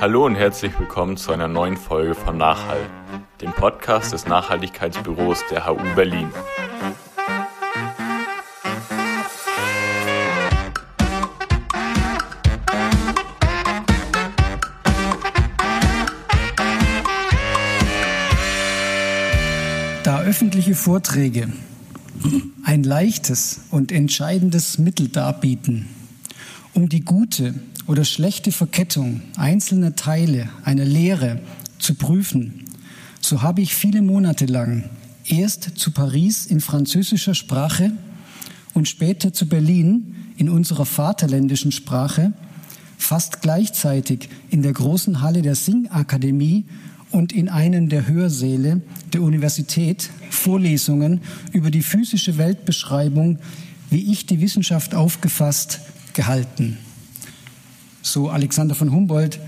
Hallo und herzlich willkommen zu einer neuen Folge von Nachhall, dem Podcast des Nachhaltigkeitsbüros der HU Berlin. Da öffentliche Vorträge ein leichtes und entscheidendes Mittel darbieten, um die gute oder schlechte Verkettung einzelner Teile einer Lehre zu prüfen, so habe ich viele Monate lang erst zu Paris in französischer Sprache und später zu Berlin in unserer vaterländischen Sprache fast gleichzeitig in der großen Halle der Singakademie und in einem der Hörsäle der Universität Vorlesungen über die physische Weltbeschreibung, wie ich die Wissenschaft aufgefasst, gehalten. So Alexander von Humboldt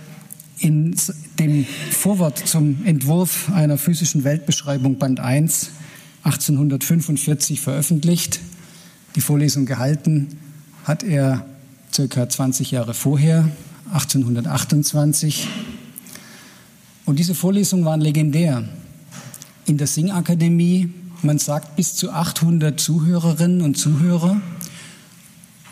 in dem Vorwort zum Entwurf einer physischen Weltbeschreibung Band 1 1845 veröffentlicht. Die Vorlesung gehalten hat er circa 20 Jahre vorher, 1828. Und diese Vorlesungen waren legendär. In der Singakademie, man sagt bis zu 800 Zuhörerinnen und Zuhörer.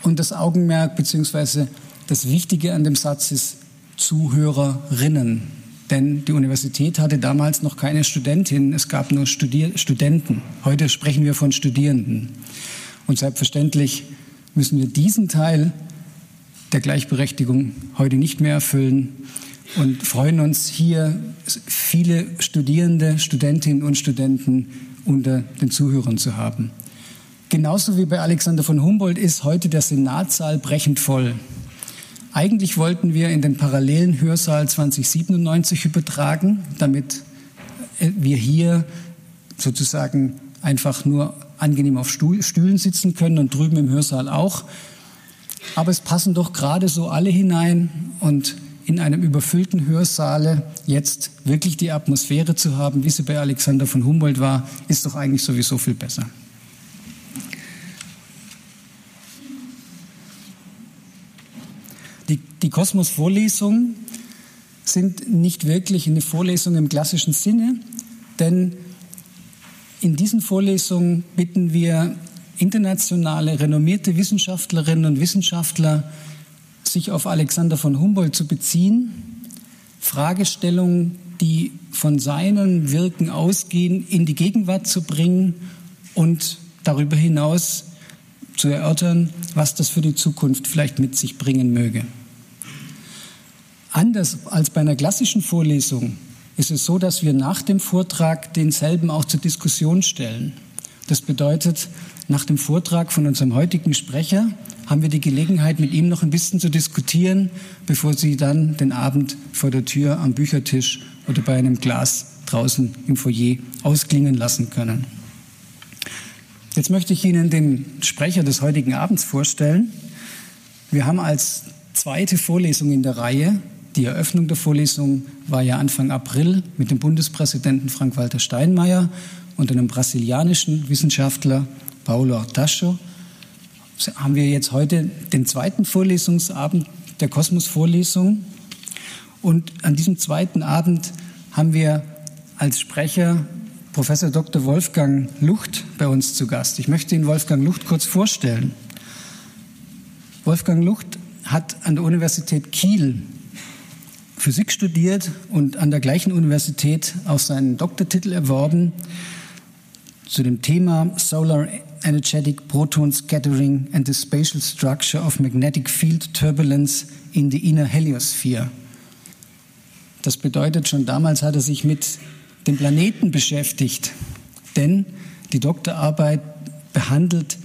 Und das Augenmerk bzw. das Wichtige an dem Satz ist Zuhörerinnen. Denn die Universität hatte damals noch keine Studentinnen, es gab nur Studier Studenten. Heute sprechen wir von Studierenden. Und selbstverständlich müssen wir diesen Teil der Gleichberechtigung heute nicht mehr erfüllen und freuen uns hier viele Studierende, Studentinnen und Studenten unter den Zuhörern zu haben. Genauso wie bei Alexander von Humboldt ist heute der Senatssaal brechend voll. Eigentlich wollten wir in den parallelen Hörsaal 2097 übertragen, damit äh, wir hier sozusagen einfach nur angenehm auf Stühlen sitzen können und drüben im Hörsaal auch. Aber es passen doch gerade so alle hinein und in einem überfüllten Hörsaale jetzt wirklich die Atmosphäre zu haben, wie sie bei Alexander von Humboldt war, ist doch eigentlich sowieso viel besser. Die, die Kosmos-Vorlesungen sind nicht wirklich eine Vorlesung im klassischen Sinne, denn in diesen Vorlesungen bitten wir internationale, renommierte Wissenschaftlerinnen und Wissenschaftler, sich auf Alexander von Humboldt zu beziehen, Fragestellungen, die von seinen Wirken ausgehen, in die Gegenwart zu bringen und darüber hinaus zu erörtern, was das für die Zukunft vielleicht mit sich bringen möge. Anders als bei einer klassischen Vorlesung ist es so, dass wir nach dem Vortrag denselben auch zur Diskussion stellen. Das bedeutet, nach dem Vortrag von unserem heutigen Sprecher haben wir die Gelegenheit, mit ihm noch ein bisschen zu diskutieren, bevor Sie dann den Abend vor der Tür am Büchertisch oder bei einem Glas draußen im Foyer ausklingen lassen können. Jetzt möchte ich Ihnen den Sprecher des heutigen Abends vorstellen. Wir haben als zweite Vorlesung in der Reihe, die Eröffnung der Vorlesung war ja Anfang April mit dem Bundespräsidenten Frank-Walter Steinmeier und einem brasilianischen Wissenschaftler Paulo Artacho haben wir jetzt heute den zweiten Vorlesungsabend der Kosmos-Vorlesung. Und an diesem zweiten Abend haben wir als Sprecher Professor Dr. Wolfgang Lucht bei uns zu Gast. Ich möchte Ihnen Wolfgang Lucht kurz vorstellen. Wolfgang Lucht hat an der Universität Kiel Physik studiert und an der gleichen Universität auch seinen Doktortitel erworben zu dem Thema Solar energetic proton scattering and the spatial structure of magnetic field turbulence in the inner heliosphere. Das bedeutet, schon damals hat er sich mit dem Planeten beschäftigt, denn die Doktorarbeit behandelt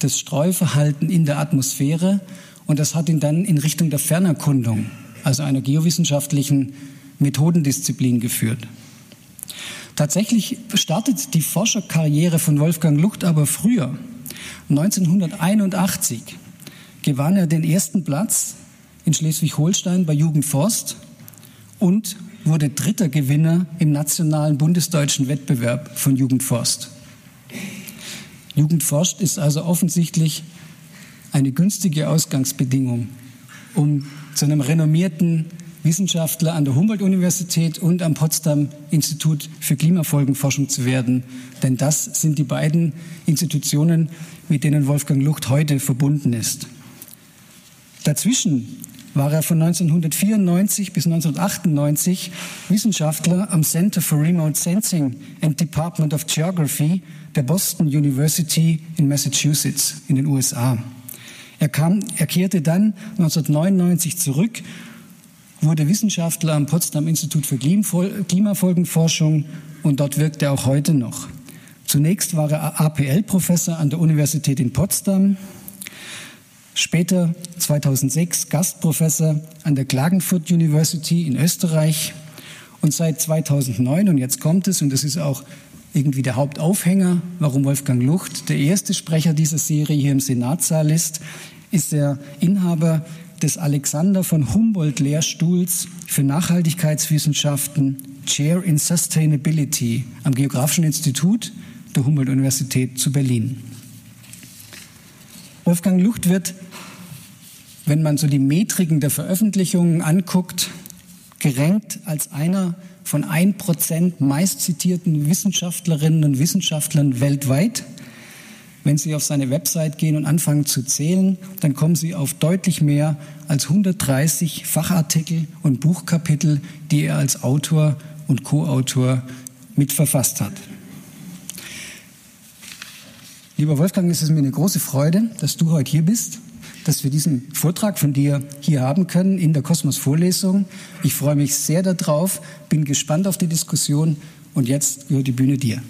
das Streuverhalten in der Atmosphäre und das hat ihn dann in Richtung der Fernerkundung, also einer geowissenschaftlichen Methodendisziplin geführt. Tatsächlich startet die Forscherkarriere von Wolfgang Lucht aber früher. 1981 gewann er den ersten Platz in Schleswig-Holstein bei Jugendforst und wurde dritter Gewinner im nationalen bundesdeutschen Wettbewerb von Jugendforst. Jugendforst ist also offensichtlich eine günstige Ausgangsbedingung, um zu einem renommierten Wissenschaftler an der Humboldt-Universität und am Potsdam Institut für Klimafolgenforschung zu werden. Denn das sind die beiden Institutionen, mit denen Wolfgang Lucht heute verbunden ist. Dazwischen war er von 1994 bis 1998 Wissenschaftler am Center for Remote Sensing and Department of Geography der Boston University in Massachusetts in den USA. Er, kam, er kehrte dann 1999 zurück, wurde Wissenschaftler am Potsdam Institut für Klimafolgenforschung und dort wirkt er auch heute noch. Zunächst war er APL-Professor an der Universität in Potsdam, später 2006 Gastprofessor an der Klagenfurt University in Österreich und seit 2009, und jetzt kommt es, und das ist auch irgendwie der Hauptaufhänger, warum Wolfgang Lucht der erste Sprecher dieser Serie hier im Senatssaal ist, ist der Inhaber des Alexander von Humboldt Lehrstuhls für Nachhaltigkeitswissenschaften, Chair in Sustainability am Geografischen Institut der Humboldt-Universität zu Berlin. Wolfgang Lucht wird, wenn man so die Metriken der Veröffentlichungen anguckt, gerankt als einer von ein Prozent meistzitierten Wissenschaftlerinnen und Wissenschaftlern weltweit. Wenn Sie auf seine Website gehen und anfangen zu zählen, dann kommen Sie auf deutlich mehr als 130 Fachartikel und Buchkapitel, die er als Autor und Co-Autor mitverfasst hat. Lieber Wolfgang, es ist mir eine große Freude, dass du heute hier bist dass wir diesen Vortrag von dir hier haben können in der Kosmos-Vorlesung. Ich freue mich sehr darauf, bin gespannt auf die Diskussion und jetzt gehört die Bühne dir.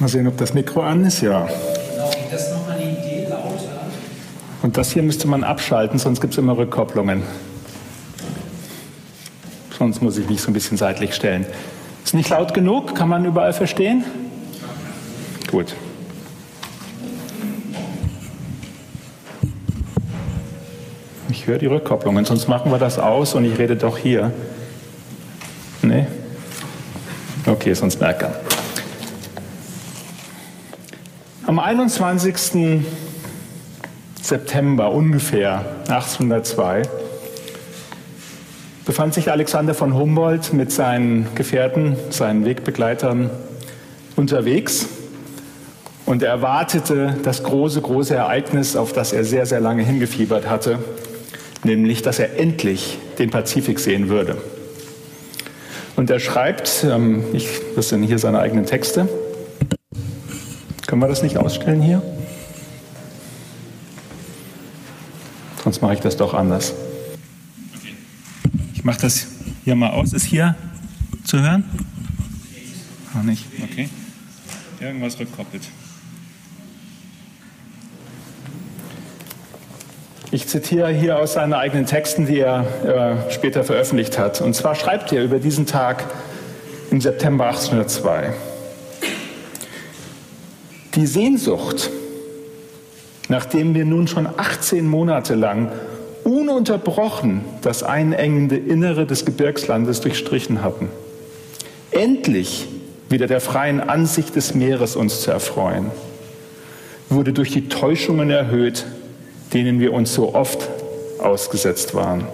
Mal sehen, ob das Mikro an ist. Ja. Und das hier müsste man abschalten, sonst gibt es immer Rückkopplungen sonst muss ich mich so ein bisschen seitlich stellen. Ist nicht laut genug? Kann man überall verstehen? Gut. Ich höre die Rückkopplungen, sonst machen wir das aus und ich rede doch hier. Nee? Okay, sonst merkt er. Am 21. September ungefähr 1802 befand sich Alexander von Humboldt mit seinen Gefährten, seinen Wegbegleitern unterwegs und er erwartete das große, große Ereignis, auf das er sehr, sehr lange hingefiebert hatte, nämlich, dass er endlich den Pazifik sehen würde. Und er schreibt, ähm, ich, das sind hier seine eigenen Texte. Können wir das nicht ausstellen hier? Sonst mache ich das doch anders. Ich mache das hier mal aus. Ist hier zu hören? Noch nicht. Okay. Irgendwas rückkoppelt. Ich zitiere hier aus seinen eigenen Texten, die er äh, später veröffentlicht hat. Und zwar schreibt er über diesen Tag im September 1802. Die Sehnsucht, nachdem wir nun schon 18 Monate lang ununterbrochen das einengende Innere des Gebirgslandes durchstrichen hatten. Endlich wieder der freien Ansicht des Meeres uns zu erfreuen, wurde durch die Täuschungen erhöht, denen wir uns so oft ausgesetzt waren.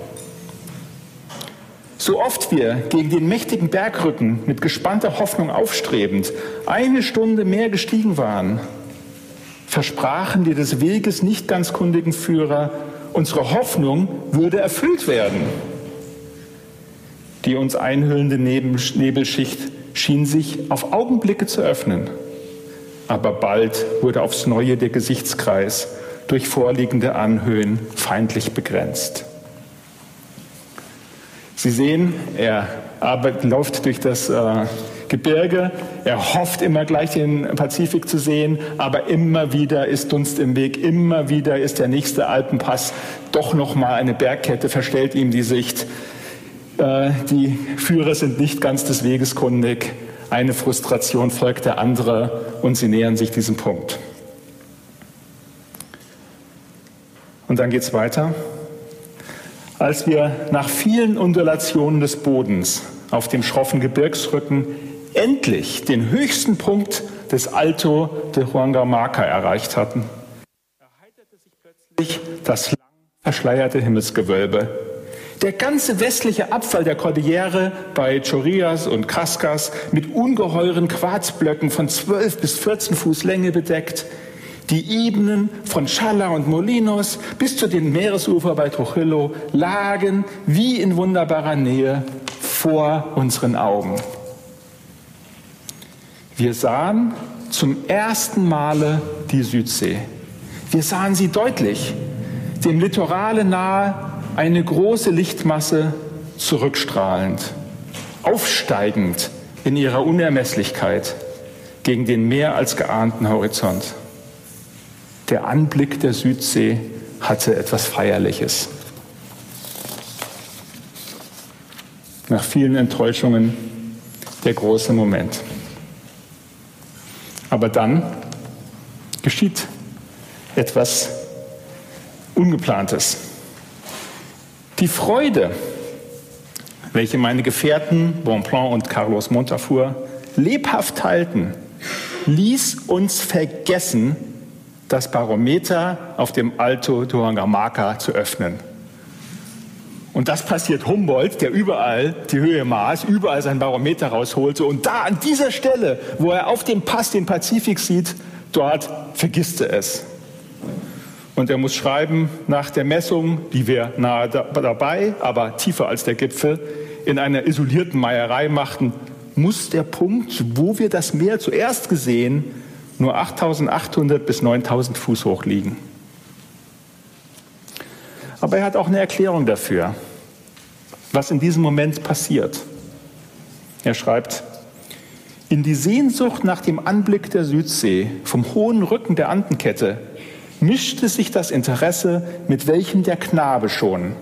So oft wir gegen den mächtigen Bergrücken mit gespannter Hoffnung aufstrebend eine Stunde mehr gestiegen waren, versprachen wir des Weges nicht ganz kundigen Führer Unsere Hoffnung würde erfüllt werden. Die uns einhüllende Nebelschicht schien sich auf Augenblicke zu öffnen. Aber bald wurde aufs Neue der Gesichtskreis durch vorliegende Anhöhen feindlich begrenzt. Sie sehen, er läuft durch das äh, Gebirge. Er hofft immer gleich den Pazifik zu sehen, aber immer wieder ist Dunst im Weg, immer wieder ist der nächste Alpenpass doch noch mal eine Bergkette, verstellt ihm die Sicht. Äh, die Führer sind nicht ganz des Weges kundig. Eine Frustration folgt der andere und sie nähern sich diesem Punkt. Und dann geht es weiter. Als wir nach vielen Undulationen des Bodens auf dem schroffen Gebirgsrücken endlich den höchsten Punkt des Alto de Huangamaka erreicht hatten, erheiterte sich plötzlich das lang verschleierte Himmelsgewölbe. Der ganze westliche Abfall der Kordillere bei Chorias und Cascas mit ungeheuren Quarzblöcken von 12 bis 14 Fuß Länge bedeckt, die Ebenen von Chala und Molinos bis zu den Meeresufer bei Trujillo lagen wie in wunderbarer Nähe vor unseren Augen. Wir sahen zum ersten Male die Südsee. Wir sahen sie deutlich, dem Litorale nahe eine große Lichtmasse zurückstrahlend, aufsteigend in ihrer Unermesslichkeit gegen den mehr als geahnten Horizont. Der Anblick der Südsee hatte etwas Feierliches. Nach vielen Enttäuschungen der große Moment. Aber dann geschieht etwas Ungeplantes. Die Freude, welche meine Gefährten Bonpland und Carlos Montafur lebhaft teilten, ließ uns vergessen, das Barometer auf dem Alto Tohangamaca zu öffnen. Und das passiert Humboldt, der überall die Höhe maß, überall sein Barometer rausholte. Und da an dieser Stelle, wo er auf dem Pass den Pazifik sieht, dort vergisst er es. Und er muss schreiben, nach der Messung, die wir nahe dabei, aber tiefer als der Gipfel, in einer isolierten Meierei machten, muss der Punkt, wo wir das Meer zuerst gesehen, nur 8800 bis 9000 Fuß hoch liegen. Aber er hat auch eine Erklärung dafür, was in diesem Moment passiert. Er schreibt, in die Sehnsucht nach dem Anblick der Südsee vom hohen Rücken der Andenkette mischte sich das Interesse, mit welchem der Knabe schon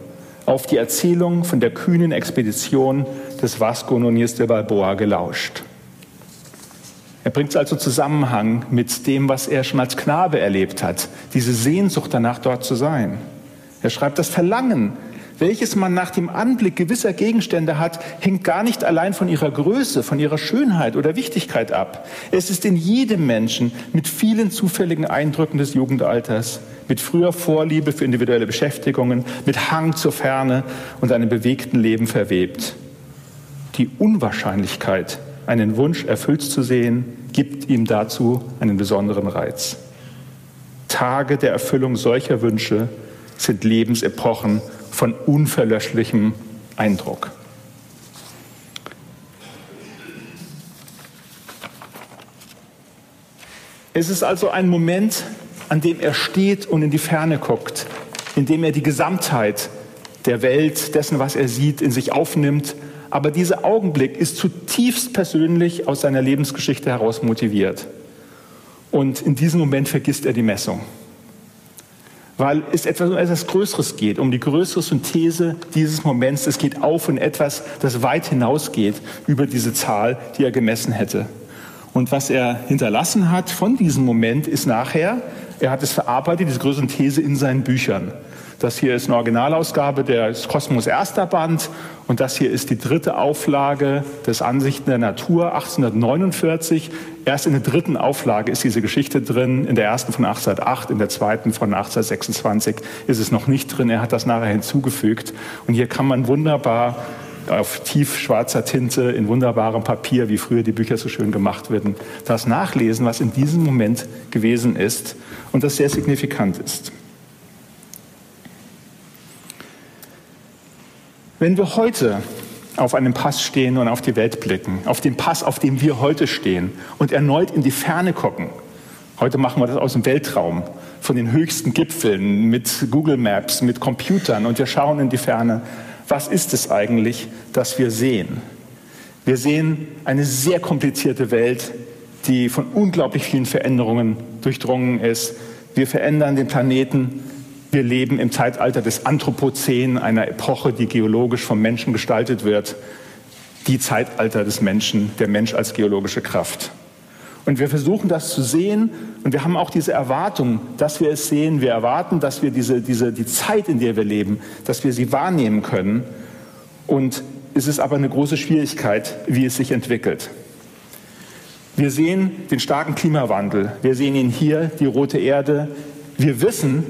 auf die Erzählung von der kühnen Expedition des Vasco Núñez de Balboa gelauscht. Er bringt es also Zusammenhang mit dem, was er schon als Knabe erlebt hat, diese Sehnsucht danach dort zu sein. Er schreibt, das Verlangen, welches man nach dem Anblick gewisser Gegenstände hat, hängt gar nicht allein von ihrer Größe, von ihrer Schönheit oder Wichtigkeit ab. Es ist in jedem Menschen mit vielen zufälligen Eindrücken des Jugendalters, mit früher Vorliebe für individuelle Beschäftigungen, mit Hang zur Ferne und einem bewegten Leben verwebt. Die Unwahrscheinlichkeit, einen Wunsch erfüllt zu sehen, gibt ihm dazu einen besonderen Reiz. Tage der Erfüllung solcher Wünsche sind Lebensepochen von unverlöschlichem Eindruck. Es ist also ein Moment, an dem er steht und in die Ferne guckt, in dem er die Gesamtheit der Welt, dessen, was er sieht, in sich aufnimmt aber dieser Augenblick ist zutiefst persönlich aus seiner Lebensgeschichte heraus motiviert. Und in diesem Moment vergisst er die Messung. Weil es etwas um etwas Größeres geht, um die größere Synthese dieses Moments. Es geht auf in etwas, das weit hinausgeht über diese Zahl, die er gemessen hätte. Und was er hinterlassen hat von diesem Moment ist nachher, er hat es verarbeitet, diese größere Synthese in seinen Büchern. Das hier ist eine Originalausgabe des Kosmos erster Band und das hier ist die dritte Auflage des Ansichten der Natur 1849. Erst in der dritten Auflage ist diese Geschichte drin, in der ersten von 1808, in der zweiten von 1826 ist es noch nicht drin. Er hat das nachher hinzugefügt und hier kann man wunderbar auf tiefschwarzer Tinte in wunderbarem Papier, wie früher die Bücher so schön gemacht werden, das nachlesen, was in diesem Moment gewesen ist und das sehr signifikant ist. Wenn wir heute auf einem Pass stehen und auf die Welt blicken, auf den Pass, auf dem wir heute stehen und erneut in die Ferne gucken, heute machen wir das aus dem Weltraum, von den höchsten Gipfeln mit Google Maps, mit Computern und wir schauen in die Ferne, was ist es eigentlich, das wir sehen? Wir sehen eine sehr komplizierte Welt, die von unglaublich vielen Veränderungen durchdrungen ist. Wir verändern den Planeten wir leben im Zeitalter des Anthropozän, einer Epoche, die geologisch vom Menschen gestaltet wird. Die Zeitalter des Menschen, der Mensch als geologische Kraft. Und wir versuchen das zu sehen und wir haben auch diese Erwartung, dass wir es sehen. Wir erwarten, dass wir diese, diese, die Zeit, in der wir leben, dass wir sie wahrnehmen können. Und es ist aber eine große Schwierigkeit, wie es sich entwickelt. Wir sehen den starken Klimawandel. Wir sehen ihn hier, die rote Erde. Wir wissen,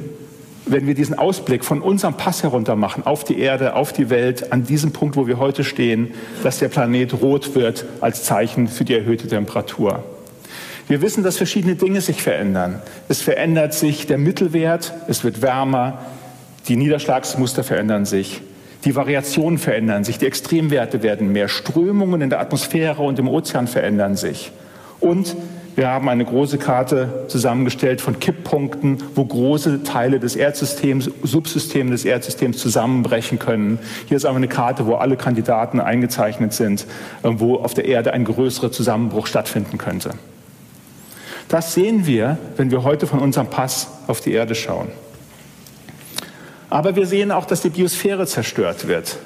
wenn wir diesen Ausblick von unserem Pass herunter machen auf die Erde, auf die Welt, an diesem Punkt, wo wir heute stehen, dass der Planet rot wird als Zeichen für die erhöhte Temperatur. Wir wissen, dass verschiedene Dinge sich verändern. Es verändert sich der Mittelwert, es wird wärmer, die Niederschlagsmuster verändern sich, die Variationen verändern sich, die Extremwerte werden mehr, Strömungen in der Atmosphäre und im Ozean verändern sich. Und wir haben eine große Karte zusammengestellt von Kipppunkten, wo große Teile des Erdsystems, Subsysteme des Erdsystems zusammenbrechen können. Hier ist aber eine Karte, wo alle Kandidaten eingezeichnet sind, äh, wo auf der Erde ein größerer Zusammenbruch stattfinden könnte. Das sehen wir, wenn wir heute von unserem Pass auf die Erde schauen. Aber wir sehen auch, dass die Biosphäre zerstört wird.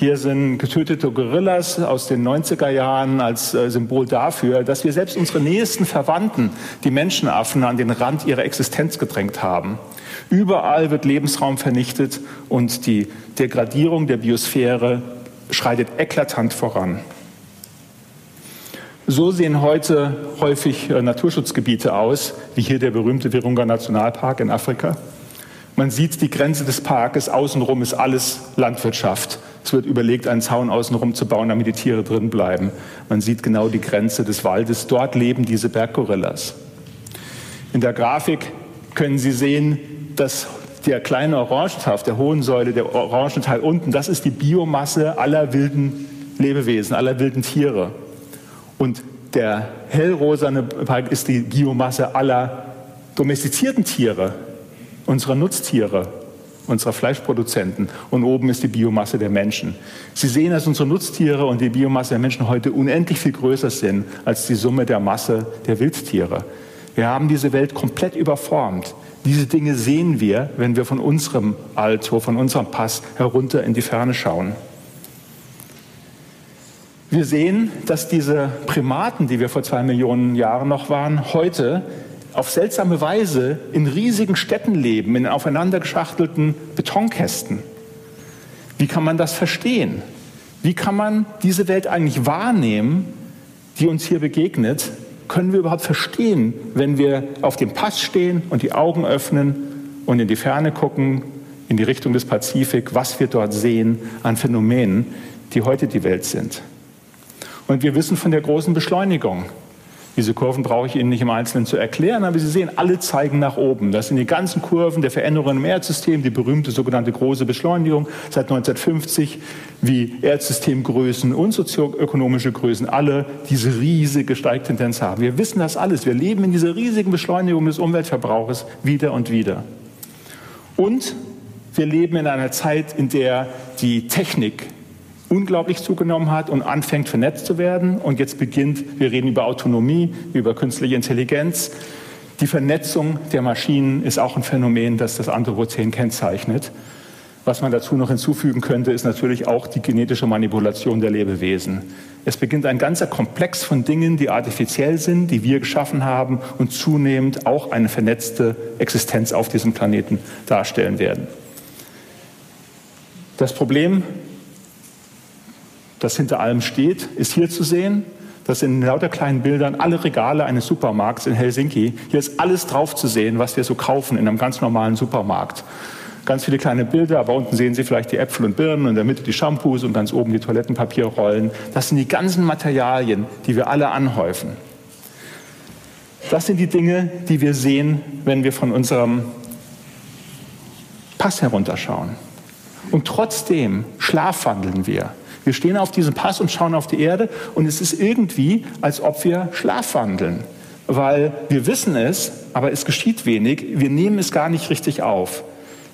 Hier sind getötete Gorillas aus den 90er Jahren als äh, Symbol dafür, dass wir selbst unsere nächsten Verwandten, die Menschenaffen, an den Rand ihrer Existenz gedrängt haben. Überall wird Lebensraum vernichtet und die Degradierung der Biosphäre schreitet eklatant voran. So sehen heute häufig äh, Naturschutzgebiete aus, wie hier der berühmte Virunga Nationalpark in Afrika. Man sieht die Grenze des Parkes, außenrum ist alles Landwirtschaft. Es wird überlegt, einen Zaun außenrum zu bauen, damit die Tiere drin bleiben. Man sieht genau die Grenze des Waldes. Dort leben diese Berggorillas. In der Grafik können Sie sehen, dass der kleine Orangenhaft, der hohen Säule, der orange Teil unten, das ist die Biomasse aller wilden Lebewesen, aller wilden Tiere. Und der hellrosane Balk ist die Biomasse aller domestizierten Tiere, unserer Nutztiere, unserer Fleischproduzenten. Und oben ist die Biomasse der Menschen. Sie sehen, dass unsere Nutztiere und die Biomasse der Menschen heute unendlich viel größer sind als die Summe der Masse der Wildtiere. Wir haben diese Welt komplett überformt. Diese Dinge sehen wir, wenn wir von unserem Alto, von unserem Pass herunter in die Ferne schauen. Wir sehen, dass diese Primaten, die wir vor zwei Millionen Jahren noch waren, heute auf seltsame Weise in riesigen Städten leben, in aufeinander geschachtelten Betonkästen. Wie kann man das verstehen? Wie kann man diese Welt eigentlich wahrnehmen, die uns hier begegnet? Können wir überhaupt verstehen, wenn wir auf dem Pass stehen und die Augen öffnen und in die Ferne gucken, in die Richtung des Pazifik, was wir dort sehen an Phänomenen, die heute die Welt sind? Und wir wissen von der großen Beschleunigung. Diese Kurven brauche ich Ihnen nicht im Einzelnen zu erklären, aber Sie sehen, alle zeigen nach oben. Das sind die ganzen Kurven der Veränderungen im Erdsystem, die berühmte sogenannte große Beschleunigung seit 1950, wie Erdsystemgrößen und sozioökonomische Größen alle diese riesige Steigtendenz haben. Wir wissen das alles. Wir leben in dieser riesigen Beschleunigung des Umweltverbrauches wieder und wieder. Und wir leben in einer Zeit, in der die Technik unglaublich zugenommen hat und anfängt vernetzt zu werden. Und jetzt beginnt, wir reden über Autonomie, über künstliche Intelligenz. Die Vernetzung der Maschinen ist auch ein Phänomen, das das Anthropozän kennzeichnet. Was man dazu noch hinzufügen könnte, ist natürlich auch die genetische Manipulation der Lebewesen. Es beginnt ein ganzer Komplex von Dingen, die artifiziell sind, die wir geschaffen haben und zunehmend auch eine vernetzte Existenz auf diesem Planeten darstellen werden. Das Problem das hinter allem steht, ist hier zu sehen. Das sind in lauter kleinen Bildern alle Regale eines Supermarkts in Helsinki. Hier ist alles drauf zu sehen, was wir so kaufen in einem ganz normalen Supermarkt. Ganz viele kleine Bilder, aber unten sehen Sie vielleicht die Äpfel und Birnen und in der Mitte die Shampoos und ganz oben die Toilettenpapierrollen. Das sind die ganzen Materialien, die wir alle anhäufen. Das sind die Dinge, die wir sehen, wenn wir von unserem Pass herunterschauen. Und trotzdem schlafwandeln wir. Wir stehen auf diesem Pass und schauen auf die Erde und es ist irgendwie, als ob wir schlafwandeln, weil wir wissen es, aber es geschieht wenig. Wir nehmen es gar nicht richtig auf.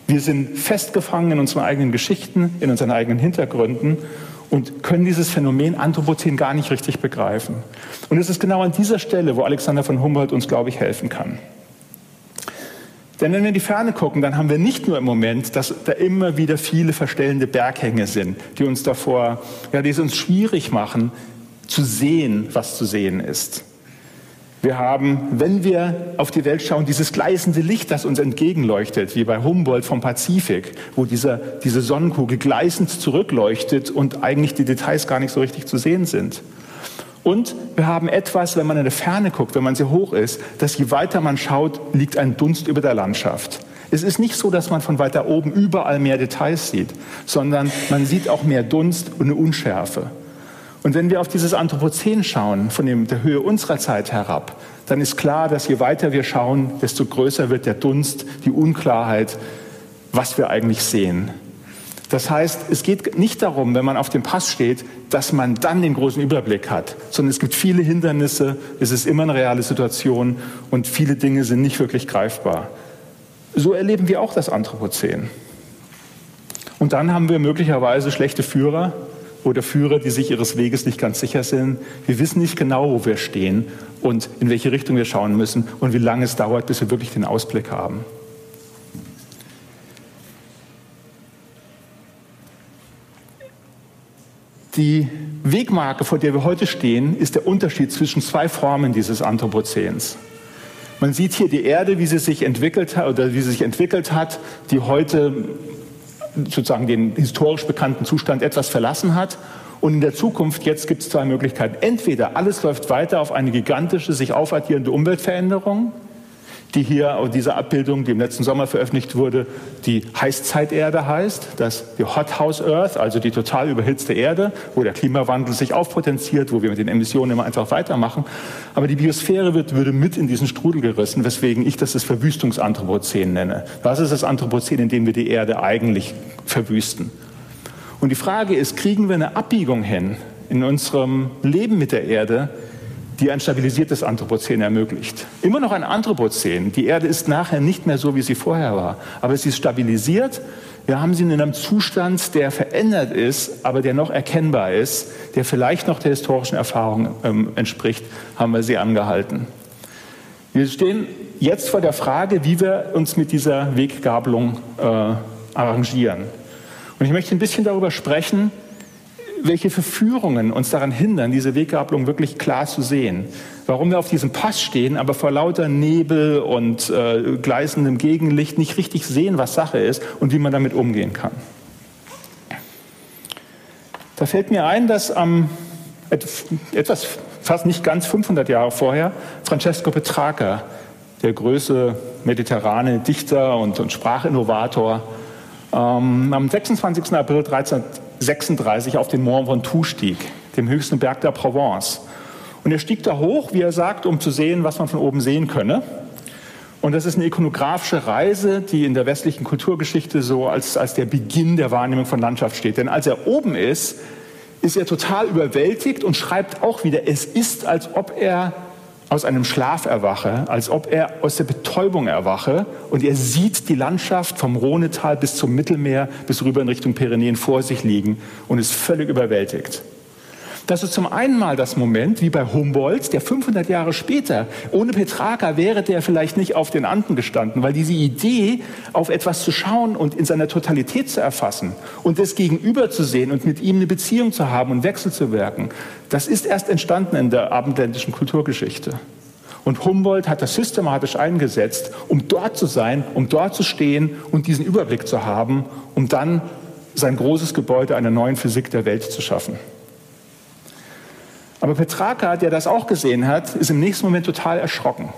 Wir sind festgefangen in unseren eigenen Geschichten, in unseren eigenen Hintergründen und können dieses Phänomen Anthropozän gar nicht richtig begreifen. Und es ist genau an dieser Stelle, wo Alexander von Humboldt uns, glaube ich, helfen kann. Denn wenn wir in die Ferne gucken, dann haben wir nicht nur im Moment, dass da immer wieder viele verstellende Berghänge sind, die uns davor, ja, die es uns schwierig machen, zu sehen, was zu sehen ist. Wir haben, wenn wir auf die Welt schauen, dieses gleißende Licht, das uns entgegenleuchtet, wie bei Humboldt vom Pazifik, wo dieser, diese Sonnenkugel gleißend zurückleuchtet und eigentlich die Details gar nicht so richtig zu sehen sind. Und wir haben etwas, wenn man in der Ferne guckt, wenn man sehr hoch ist, dass je weiter man schaut, liegt ein Dunst über der Landschaft. Es ist nicht so, dass man von weiter oben überall mehr Details sieht, sondern man sieht auch mehr Dunst und eine Unschärfe. Und wenn wir auf dieses Anthropozän schauen, von der Höhe unserer Zeit herab, dann ist klar, dass je weiter wir schauen, desto größer wird der Dunst, die Unklarheit, was wir eigentlich sehen. Das heißt, es geht nicht darum, wenn man auf dem Pass steht, dass man dann den großen Überblick hat, sondern es gibt viele Hindernisse, es ist immer eine reale Situation und viele Dinge sind nicht wirklich greifbar. So erleben wir auch das Anthropozän. Und dann haben wir möglicherweise schlechte Führer oder Führer, die sich ihres Weges nicht ganz sicher sind. Wir wissen nicht genau, wo wir stehen und in welche Richtung wir schauen müssen und wie lange es dauert, bis wir wirklich den Ausblick haben. Die Wegmarke, vor der wir heute stehen, ist der Unterschied zwischen zwei Formen dieses Anthropozäns. Man sieht hier die Erde, wie sie sich entwickelt hat oder wie sie sich entwickelt hat, die heute sozusagen den historisch bekannten Zustand etwas verlassen hat. Und in der Zukunft, jetzt gibt es zwei Möglichkeiten. Entweder alles läuft weiter auf eine gigantische, sich aufaddierende Umweltveränderung, die hier auf dieser Abbildung, die im letzten Sommer veröffentlicht wurde, die Heißzeiterde heißt, das die Hot House Earth, also die total überhitzte Erde, wo der Klimawandel sich aufpotenziert, wo wir mit den Emissionen immer einfach weitermachen. Aber die Biosphäre wird, würde mit in diesen Strudel gerissen, weswegen ich das das Verwüstungsanthropozän nenne. Was ist das Anthropozän, in dem wir die Erde eigentlich verwüsten? Und die Frage ist, kriegen wir eine Abbiegung hin in unserem Leben mit der Erde, die ein stabilisiertes Anthropozän ermöglicht. Immer noch ein Anthropozän. Die Erde ist nachher nicht mehr so, wie sie vorher war. Aber sie ist stabilisiert. Wir haben sie in einem Zustand, der verändert ist, aber der noch erkennbar ist, der vielleicht noch der historischen Erfahrung ähm, entspricht, haben wir sie angehalten. Wir stehen jetzt vor der Frage, wie wir uns mit dieser Weggabelung äh, arrangieren. Und ich möchte ein bisschen darüber sprechen, welche Verführungen uns daran hindern, diese Weggabelung wirklich klar zu sehen. Warum wir auf diesem Pass stehen, aber vor lauter Nebel und äh, gleißendem Gegenlicht nicht richtig sehen, was Sache ist und wie man damit umgehen kann. Da fällt mir ein, dass am etwas fast nicht ganz 500 Jahre vorher Francesco Petrarca, der größte mediterrane Dichter und, und Sprachinnovator, ähm, am 26. April 13, 36 auf den Mont Ventoux stieg, dem höchsten Berg der Provence. Und er stieg da hoch, wie er sagt, um zu sehen, was man von oben sehen könne. Und das ist eine ikonografische Reise, die in der westlichen Kulturgeschichte so als, als der Beginn der Wahrnehmung von Landschaft steht. Denn als er oben ist, ist er total überwältigt und schreibt auch wieder, es ist, als ob er aus einem Schlaf erwache, als ob er aus der Betäubung erwache und er sieht die Landschaft vom Rhonetal bis zum Mittelmeer, bis rüber in Richtung Pyrenäen vor sich liegen und ist völlig überwältigt. Das ist zum einen mal das Moment, wie bei Humboldt, der 500 Jahre später, ohne Petrarca wäre der vielleicht nicht auf den Anden gestanden, weil diese Idee, auf etwas zu schauen und in seiner Totalität zu erfassen und das Gegenüber zu sehen und mit ihm eine Beziehung zu haben und Wechsel zu wirken, das ist erst entstanden in der abendländischen Kulturgeschichte. Und Humboldt hat das systematisch eingesetzt, um dort zu sein, um dort zu stehen und diesen Überblick zu haben, um dann sein großes Gebäude einer neuen Physik der Welt zu schaffen. Aber Petrarca, der das auch gesehen hat, ist im nächsten Moment total erschrocken.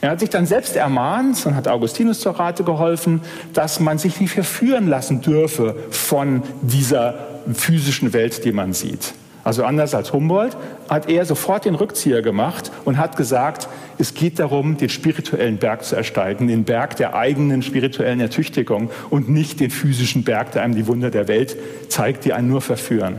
Er hat sich dann selbst ermahnt und hat Augustinus zur Rate geholfen, dass man sich nicht verführen lassen dürfe von dieser physischen Welt, die man sieht. Also anders als Humboldt hat er sofort den Rückzieher gemacht und hat gesagt, es geht darum, den spirituellen Berg zu ersteigen, den Berg der eigenen spirituellen Ertüchtigung und nicht den physischen Berg, der einem die Wunder der Welt zeigt, die einen nur verführen.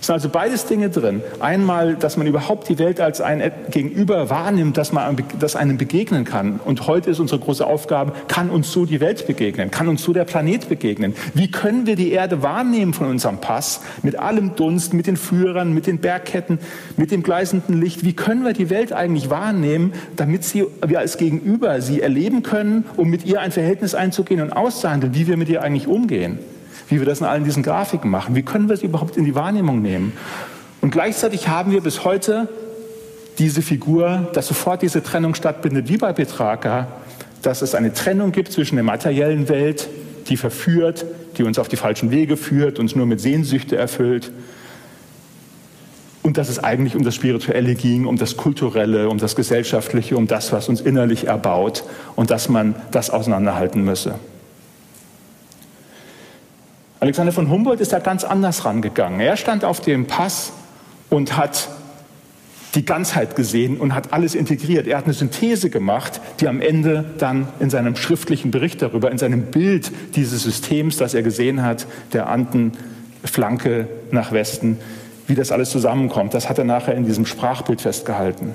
Es sind also beides Dinge drin. Einmal, dass man überhaupt die Welt als ein Gegenüber wahrnimmt, dass man das einem begegnen kann. Und heute ist unsere große Aufgabe, kann uns so die Welt begegnen? Kann uns so der Planet begegnen? Wie können wir die Erde wahrnehmen von unserem Pass? Mit allem Dunst, mit den Führern, mit den Bergketten, mit dem gleißenden Licht. Wie können wir die Welt eigentlich wahrnehmen, damit sie, wir als Gegenüber sie erleben können, um mit ihr ein Verhältnis einzugehen und auszuhandeln, wie wir mit ihr eigentlich umgehen? Wie wir das in allen diesen Grafiken machen. Wie können wir es überhaupt in die Wahrnehmung nehmen? Und gleichzeitig haben wir bis heute diese Figur, dass sofort diese Trennung stattfindet, wie bei Petrarca, dass es eine Trennung gibt zwischen der materiellen Welt, die verführt, die uns auf die falschen Wege führt, uns nur mit Sehnsüchte erfüllt, und dass es eigentlich um das Spirituelle ging, um das Kulturelle, um das Gesellschaftliche, um das, was uns innerlich erbaut und dass man das auseinanderhalten müsse. Alexander von Humboldt ist da ganz anders rangegangen. Er stand auf dem Pass und hat die Ganzheit gesehen und hat alles integriert. Er hat eine Synthese gemacht, die am Ende dann in seinem schriftlichen Bericht darüber, in seinem Bild dieses Systems, das er gesehen hat, der Andenflanke nach Westen, wie das alles zusammenkommt. Das hat er nachher in diesem Sprachbild festgehalten.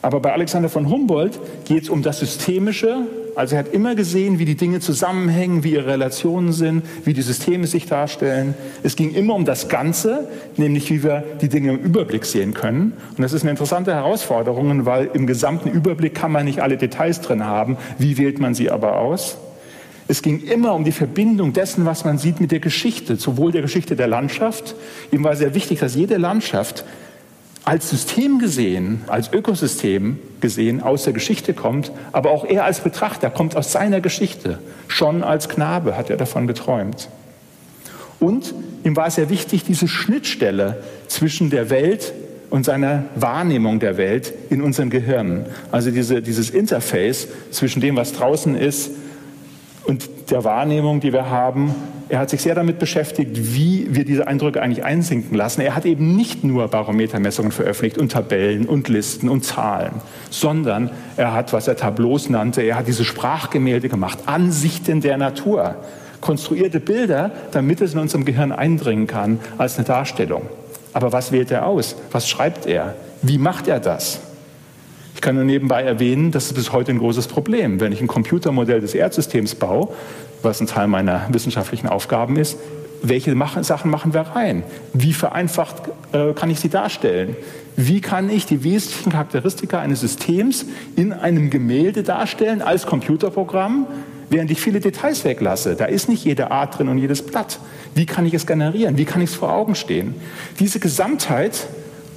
Aber bei Alexander von Humboldt geht es um das Systemische. Also er hat immer gesehen, wie die Dinge zusammenhängen, wie ihre Relationen sind, wie die Systeme sich darstellen. Es ging immer um das Ganze, nämlich wie wir die Dinge im Überblick sehen können. Und das ist eine interessante Herausforderung, weil im gesamten Überblick kann man nicht alle Details drin haben. Wie wählt man sie aber aus? Es ging immer um die Verbindung dessen, was man sieht, mit der Geschichte, sowohl der Geschichte der Landschaft. Ihm war sehr wichtig, dass jede Landschaft als System gesehen, als Ökosystem gesehen aus der Geschichte kommt, aber auch er als Betrachter kommt aus seiner Geschichte. Schon als Knabe hat er davon geträumt. Und ihm war es sehr wichtig, diese Schnittstelle zwischen der Welt und seiner Wahrnehmung der Welt in unserem Gehirn, also diese, dieses Interface zwischen dem, was draußen ist und der Wahrnehmung, die wir haben. Er hat sich sehr damit beschäftigt, wie wir diese Eindrücke eigentlich einsinken lassen. Er hat eben nicht nur Barometermessungen veröffentlicht und Tabellen und Listen und Zahlen, sondern er hat, was er Tableaus nannte, er hat diese Sprachgemälde gemacht, Ansichten der Natur, konstruierte Bilder, damit es in unserem Gehirn eindringen kann als eine Darstellung. Aber was wählt er aus? Was schreibt er? Wie macht er das? Ich kann nur nebenbei erwähnen, das ist bis heute ein großes Problem. Wenn ich ein Computermodell des Erdsystems baue, was ein Teil meiner wissenschaftlichen Aufgaben ist, welche Sachen machen wir rein? Wie vereinfacht äh, kann ich sie darstellen? Wie kann ich die wesentlichen Charakteristika eines Systems in einem Gemälde darstellen als Computerprogramm, während ich viele Details weglasse? Da ist nicht jede Art drin und jedes Blatt. Wie kann ich es generieren? Wie kann ich es vor Augen stehen? Diese Gesamtheit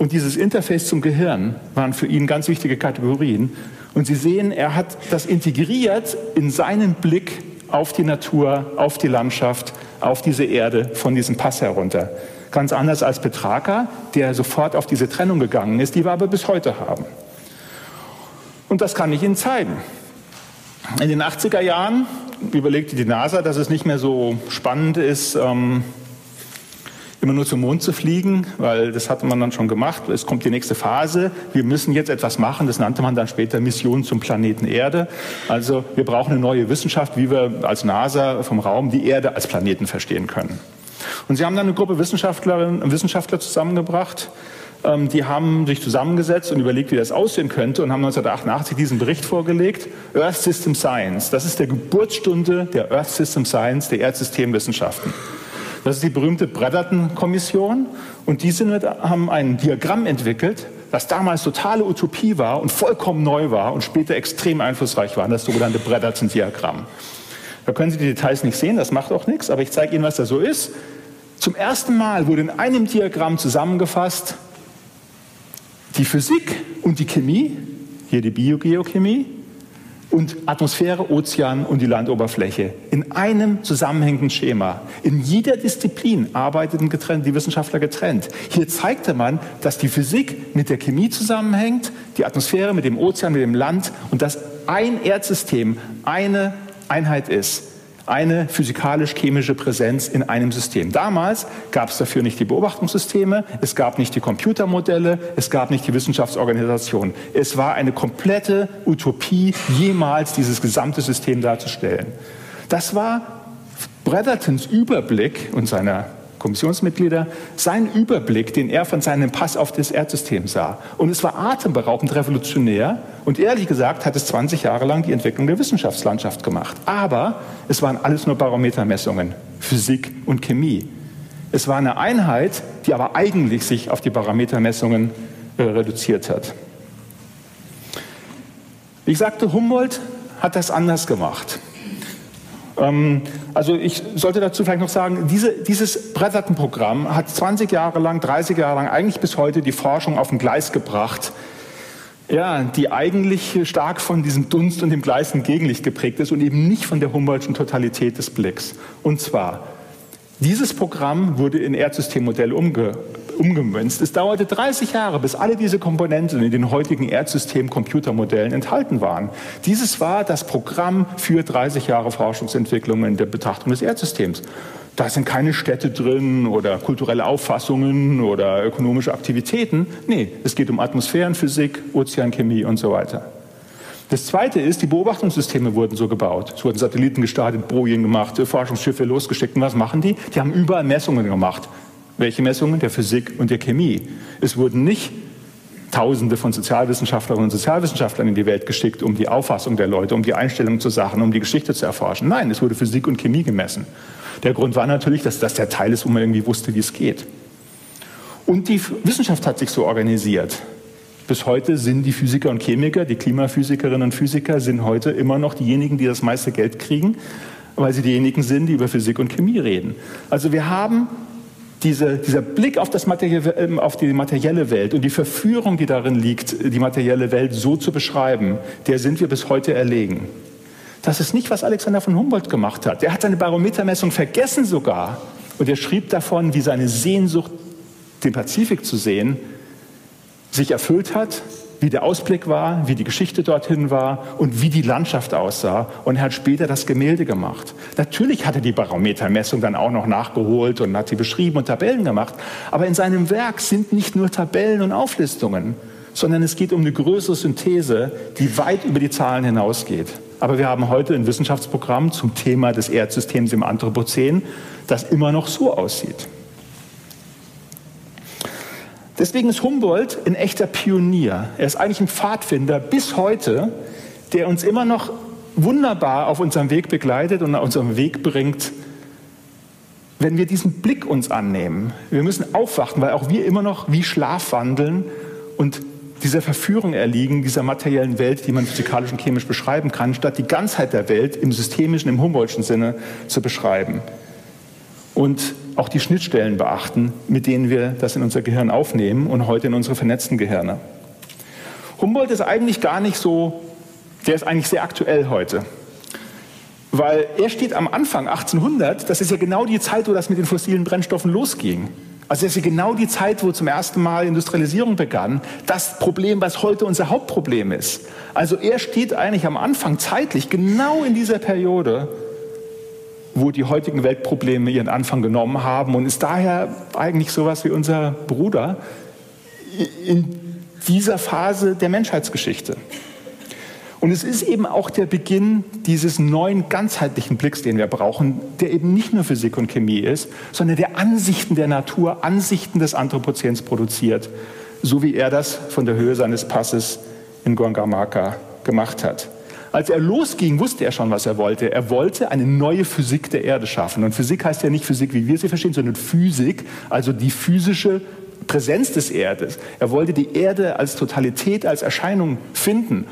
und dieses Interface zum Gehirn waren für ihn ganz wichtige Kategorien. Und Sie sehen, er hat das integriert in seinen Blick auf die Natur, auf die Landschaft, auf diese Erde von diesem Pass herunter. Ganz anders als Petrarca, der sofort auf diese Trennung gegangen ist, die wir aber bis heute haben. Und das kann ich Ihnen zeigen. In den 80er Jahren überlegte die NASA, dass es nicht mehr so spannend ist, ähm, immer nur zum Mond zu fliegen, weil das hatte man dann schon gemacht. Es kommt die nächste Phase. Wir müssen jetzt etwas machen. Das nannte man dann später Mission zum Planeten Erde. Also wir brauchen eine neue Wissenschaft, wie wir als NASA vom Raum die Erde als Planeten verstehen können. Und sie haben dann eine Gruppe Wissenschaftlerinnen und Wissenschaftler zusammengebracht. Ähm, die haben sich zusammengesetzt und überlegt, wie das aussehen könnte und haben 1988 diesen Bericht vorgelegt. Earth System Science. Das ist der Geburtsstunde der Earth System Science, der Erdsystemwissenschaften. Das ist die berühmte Bredderton-Kommission. Und die sind haben ein Diagramm entwickelt, das damals totale Utopie war und vollkommen neu war und später extrem einflussreich war, das sogenannte Bredderton-Diagramm. Da können Sie die Details nicht sehen, das macht auch nichts, aber ich zeige Ihnen, was da so ist. Zum ersten Mal wurde in einem Diagramm zusammengefasst die Physik und die Chemie, hier die Biogeochemie, und Atmosphäre, Ozean und die Landoberfläche in einem zusammenhängenden Schema. In jeder Disziplin arbeiteten getrennt, die Wissenschaftler getrennt. Hier zeigte man, dass die Physik mit der Chemie zusammenhängt, die Atmosphäre mit dem Ozean, mit dem Land und dass ein Erdsystem eine Einheit ist eine physikalisch-chemische Präsenz in einem System. Damals gab es dafür nicht die Beobachtungssysteme, es gab nicht die Computermodelle, es gab nicht die Wissenschaftsorganisation. Es war eine komplette Utopie, jemals dieses gesamte System darzustellen. Das war Brethertons Überblick und seiner Kommissionsmitglieder, sein Überblick, den er von seinem Pass auf das Erdsystem sah. Und es war atemberaubend revolutionär und ehrlich gesagt hat es 20 Jahre lang die Entwicklung der Wissenschaftslandschaft gemacht. Aber es waren alles nur Barometermessungen, Physik und Chemie. Es war eine Einheit, die aber eigentlich sich auf die Barometermessungen äh, reduziert hat. Ich sagte, Humboldt hat das anders gemacht. Ähm, also ich sollte dazu vielleicht noch sagen, diese, dieses Bretterton-Programm hat 20 Jahre lang, 30 Jahre lang, eigentlich bis heute die Forschung auf ein Gleis gebracht, ja, die eigentlich stark von diesem Dunst und dem gleichen Gegenlicht geprägt ist und eben nicht von der Humboldtschen Totalität des Blicks. Und zwar, dieses Programm wurde in Erdsystemmodelle umge umgemünzt. Es dauerte 30 Jahre, bis alle diese Komponenten in den heutigen Erdsystem-Computermodellen enthalten waren. Dieses war das Programm für 30 Jahre Forschungsentwicklung in der Betrachtung des Erdsystems. Da sind keine Städte drin oder kulturelle Auffassungen oder ökonomische Aktivitäten. Nee, es geht um Atmosphärenphysik, Ozeanchemie und so weiter. Das Zweite ist, die Beobachtungssysteme wurden so gebaut. Es wurden Satelliten gestartet, Bojen gemacht, Forschungsschiffe losgeschickt. Und was machen die? Die haben überall Messungen gemacht. Welche Messungen? Der Physik und der Chemie. Es wurden nicht Tausende von Sozialwissenschaftlerinnen und Sozialwissenschaftlern in die Welt geschickt, um die Auffassung der Leute, um die Einstellung zu Sachen, um die Geschichte zu erforschen. Nein, es wurde Physik und Chemie gemessen. Der Grund war natürlich, dass das der Teil ist, wo man irgendwie wusste, wie es geht. Und die Wissenschaft hat sich so organisiert. Bis heute sind die Physiker und Chemiker, die Klimaphysikerinnen und Physiker, sind heute immer noch diejenigen, die das meiste Geld kriegen, weil sie diejenigen sind, die über Physik und Chemie reden. Also wir haben diese, dieser Blick auf, das ähm, auf die materielle Welt und die Verführung, die darin liegt, die materielle Welt so zu beschreiben, der sind wir bis heute erlegen. Das ist nicht, was Alexander von Humboldt gemacht hat. Der hat seine Barometermessung vergessen sogar. Und er schrieb davon, wie seine Sehnsucht, den Pazifik zu sehen, sich erfüllt hat, wie der Ausblick war, wie die Geschichte dorthin war und wie die Landschaft aussah. Und er hat später das Gemälde gemacht. Natürlich hat er die Barometermessung dann auch noch nachgeholt und hat sie beschrieben und Tabellen gemacht. Aber in seinem Werk sind nicht nur Tabellen und Auflistungen, sondern es geht um eine größere Synthese, die weit über die Zahlen hinausgeht. Aber wir haben heute ein Wissenschaftsprogramm zum Thema des Erdsystems im Anthropozän, das immer noch so aussieht. Deswegen ist Humboldt ein echter Pionier. Er ist eigentlich ein Pfadfinder bis heute, der uns immer noch wunderbar auf unserem Weg begleitet und auf unserem Weg bringt, wenn wir diesen Blick uns annehmen. Wir müssen aufwachen, weil auch wir immer noch wie Schlaf wandeln und dieser Verführung erliegen, dieser materiellen Welt, die man physikalisch und chemisch beschreiben kann, statt die Ganzheit der Welt im systemischen, im Humboldtschen Sinne zu beschreiben. Und auch die Schnittstellen beachten, mit denen wir das in unser Gehirn aufnehmen und heute in unsere vernetzten Gehirne. Humboldt ist eigentlich gar nicht so, der ist eigentlich sehr aktuell heute. Weil er steht am Anfang 1800, das ist ja genau die Zeit, wo das mit den fossilen Brennstoffen losging. Also das ist ja genau die Zeit, wo zum ersten Mal Industrialisierung begann. Das Problem, was heute unser Hauptproblem ist. Also er steht eigentlich am Anfang zeitlich genau in dieser Periode, wo die heutigen Weltprobleme ihren Anfang genommen haben und ist daher eigentlich sowas wie unser Bruder in dieser Phase der Menschheitsgeschichte. Und es ist eben auch der Beginn dieses neuen ganzheitlichen Blicks, den wir brauchen, der eben nicht nur Physik und Chemie ist, sondern der Ansichten der Natur, Ansichten des Anthropozäns produziert, so wie er das von der Höhe seines Passes in Guangamaka gemacht hat. Als er losging, wusste er schon, was er wollte. Er wollte eine neue Physik der Erde schaffen. Und Physik heißt ja nicht Physik, wie wir sie verstehen, sondern Physik, also die physische Präsenz des Erdes. Er wollte die Erde als Totalität, als Erscheinung finden.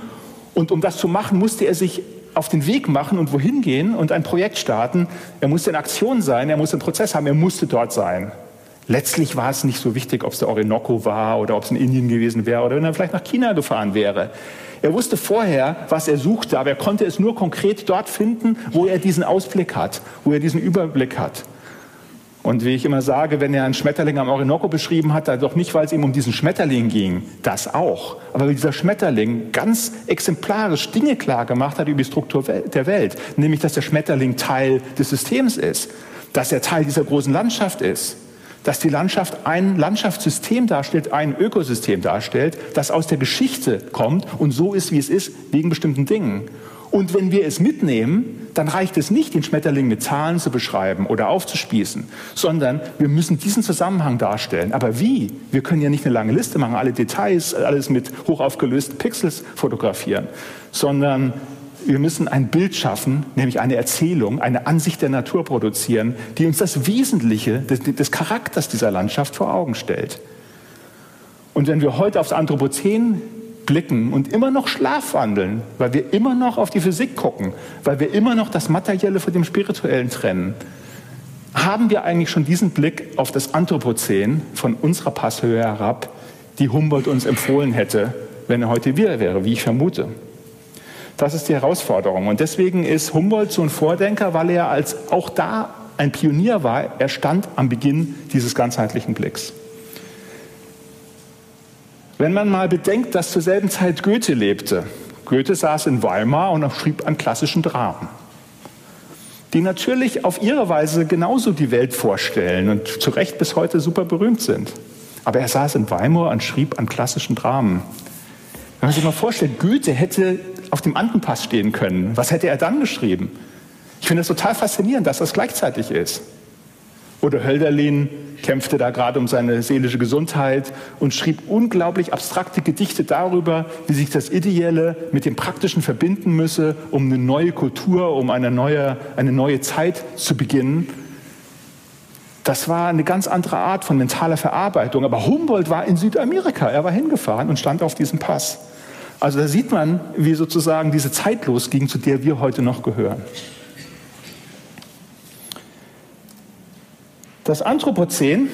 Und um das zu machen, musste er sich auf den Weg machen und wohin gehen und ein Projekt starten. Er musste in Aktion sein, er musste einen Prozess haben, er musste dort sein. Letztlich war es nicht so wichtig, ob es der Orinoco war oder ob es in Indien gewesen wäre oder wenn er vielleicht nach China gefahren wäre. Er wusste vorher, was er suchte, aber er konnte es nur konkret dort finden, wo er diesen Ausblick hat, wo er diesen Überblick hat. Und wie ich immer sage, wenn er einen Schmetterling am Orinoco beschrieben hat, dann doch nicht, weil es ihm um diesen Schmetterling ging, das auch, aber weil dieser Schmetterling ganz exemplarisch Dinge klar gemacht hat über die Struktur der Welt, nämlich dass der Schmetterling Teil des Systems ist, dass er Teil dieser großen Landschaft ist, dass die Landschaft ein Landschaftssystem darstellt, ein Ökosystem darstellt, das aus der Geschichte kommt und so ist, wie es ist, wegen bestimmten Dingen. Und wenn wir es mitnehmen, dann reicht es nicht, den Schmetterling mit Zahlen zu beschreiben oder aufzuspießen, sondern wir müssen diesen Zusammenhang darstellen. Aber wie? Wir können ja nicht eine lange Liste machen, alle Details, alles mit hochaufgelösten Pixels fotografieren, sondern wir müssen ein Bild schaffen, nämlich eine Erzählung, eine Ansicht der Natur produzieren, die uns das Wesentliche des, des Charakters dieser Landschaft vor Augen stellt. Und wenn wir heute aufs Anthropozän blicken und immer noch schlafwandeln, weil wir immer noch auf die Physik gucken, weil wir immer noch das Materielle von dem Spirituellen trennen, haben wir eigentlich schon diesen Blick auf das Anthropozän von unserer Passhöhe herab, die Humboldt uns empfohlen hätte, wenn er heute wieder wäre, wie ich vermute. Das ist die Herausforderung. Und deswegen ist Humboldt so ein Vordenker, weil er als auch da ein Pionier war. Er stand am Beginn dieses ganzheitlichen Blicks. Wenn man mal bedenkt, dass zur selben Zeit Goethe lebte, Goethe saß in Weimar und schrieb an klassischen Dramen, die natürlich auf ihre Weise genauso die Welt vorstellen und zu Recht bis heute super berühmt sind. Aber er saß in Weimar und schrieb an klassischen Dramen. Wenn man sich mal vorstellt, Goethe hätte auf dem Andenpass stehen können. Was hätte er dann geschrieben? Ich finde es total faszinierend, dass das gleichzeitig ist. Oder Hölderlin kämpfte da gerade um seine seelische Gesundheit und schrieb unglaublich abstrakte Gedichte darüber, wie sich das Ideelle mit dem Praktischen verbinden müsse, um eine neue Kultur, um eine neue, eine neue Zeit zu beginnen. Das war eine ganz andere Art von mentaler Verarbeitung. Aber Humboldt war in Südamerika. Er war hingefahren und stand auf diesem Pass. Also da sieht man, wie sozusagen diese Zeit losging, zu der wir heute noch gehören. Das Anthropozän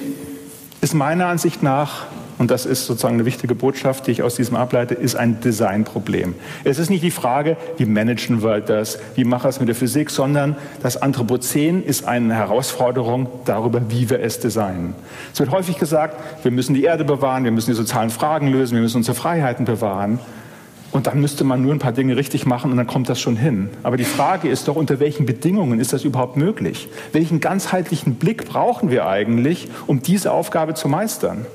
ist meiner Ansicht nach, und das ist sozusagen eine wichtige Botschaft, die ich aus diesem ableite, ist ein Designproblem. Es ist nicht die Frage, wie managen wir das, wie machen wir es mit der Physik, sondern das Anthropozän ist eine Herausforderung darüber, wie wir es designen. Es wird häufig gesagt, wir müssen die Erde bewahren, wir müssen die sozialen Fragen lösen, wir müssen unsere Freiheiten bewahren. Und dann müsste man nur ein paar Dinge richtig machen und dann kommt das schon hin. Aber die Frage ist doch, unter welchen Bedingungen ist das überhaupt möglich? Welchen ganzheitlichen Blick brauchen wir eigentlich, um diese Aufgabe zu meistern?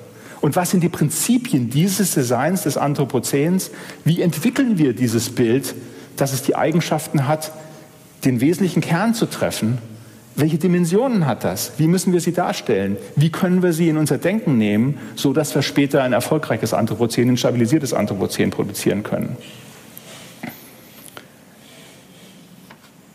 Und was sind die Prinzipien dieses Designs des Anthropozäns? Wie entwickeln wir dieses Bild, dass es die Eigenschaften hat, den wesentlichen Kern zu treffen welche Dimensionen hat das? Wie müssen wir sie darstellen? Wie können wir sie in unser Denken nehmen, so dass wir später ein erfolgreiches Anthropozän, ein stabilisiertes Anthropozän produzieren können?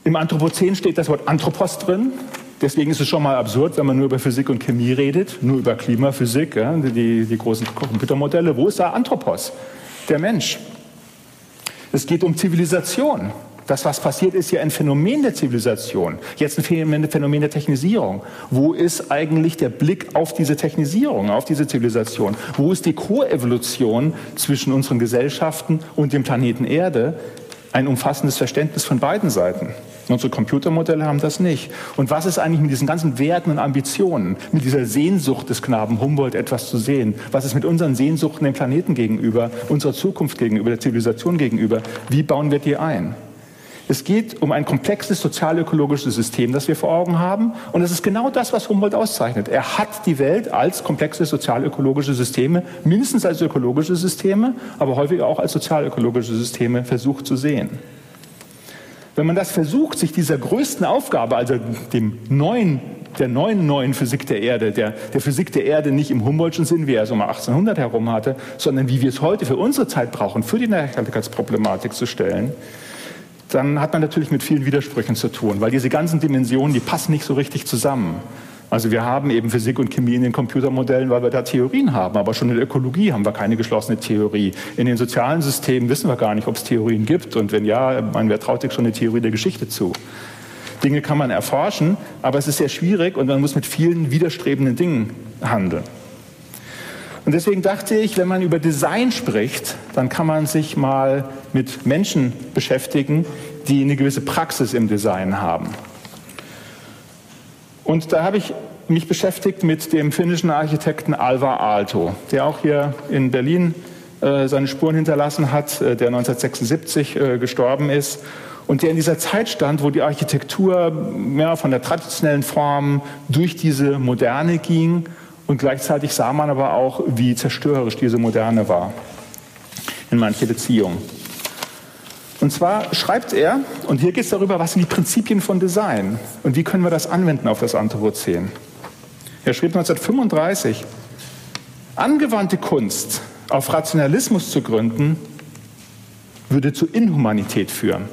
Im Anthropozän steht das Wort Anthropos drin. Deswegen ist es schon mal absurd, wenn man nur über Physik und Chemie redet, nur über Klimaphysik, ja, die, die großen Computermodelle. Wo ist da Anthropos? Der Mensch. Es geht um Zivilisation. Das, was passiert, ist ja ein Phänomen der Zivilisation. Jetzt ein Phänomen der Technisierung. Wo ist eigentlich der Blick auf diese Technisierung, auf diese Zivilisation? Wo ist die Koevolution zwischen unseren Gesellschaften und dem Planeten Erde? Ein umfassendes Verständnis von beiden Seiten. Unsere Computermodelle haben das nicht. Und was ist eigentlich mit diesen ganzen Werten und Ambitionen, mit dieser Sehnsucht des Knaben Humboldt etwas zu sehen? Was ist mit unseren Sehnsuchten dem Planeten gegenüber, unserer Zukunft gegenüber, der Zivilisation gegenüber? Wie bauen wir die ein? Es geht um ein komplexes sozialökologisches System, das wir vor Augen haben. Und es ist genau das, was Humboldt auszeichnet. Er hat die Welt als komplexe sozialökologische Systeme, mindestens als ökologische Systeme, aber häufig auch als sozialökologische Systeme versucht zu sehen. Wenn man das versucht, sich dieser größten Aufgabe, also dem neuen der neuen neuen Physik der Erde, der, der Physik der Erde nicht im Humboldtschen Sinn, wie er es um 1800 herum hatte, sondern wie wir es heute für unsere Zeit brauchen, für die Nachhaltigkeitsproblematik zu stellen, dann hat man natürlich mit vielen Widersprüchen zu tun, weil diese ganzen Dimensionen, die passen nicht so richtig zusammen. Also wir haben eben Physik und Chemie in den Computermodellen, weil wir da Theorien haben, aber schon in der Ökologie haben wir keine geschlossene Theorie. In den sozialen Systemen wissen wir gar nicht, ob es Theorien gibt und wenn ja, man, wer traut sich schon eine Theorie der Geschichte zu? Dinge kann man erforschen, aber es ist sehr schwierig und man muss mit vielen widerstrebenden Dingen handeln. Und deswegen dachte ich, wenn man über Design spricht, dann kann man sich mal mit Menschen beschäftigen, die eine gewisse Praxis im Design haben. Und da habe ich mich beschäftigt mit dem finnischen Architekten Alvar Aalto, der auch hier in Berlin äh, seine Spuren hinterlassen hat, äh, der 1976 äh, gestorben ist und der in dieser Zeit stand, wo die Architektur ja, von der traditionellen Form durch diese Moderne ging und gleichzeitig sah man aber auch, wie zerstörerisch diese Moderne war in manche Beziehungen. Und zwar schreibt er, und hier geht es darüber, was sind die Prinzipien von Design und wie können wir das anwenden auf das Anthropozän. Er schrieb 1935, angewandte Kunst auf Rationalismus zu gründen, würde zu Inhumanität führen.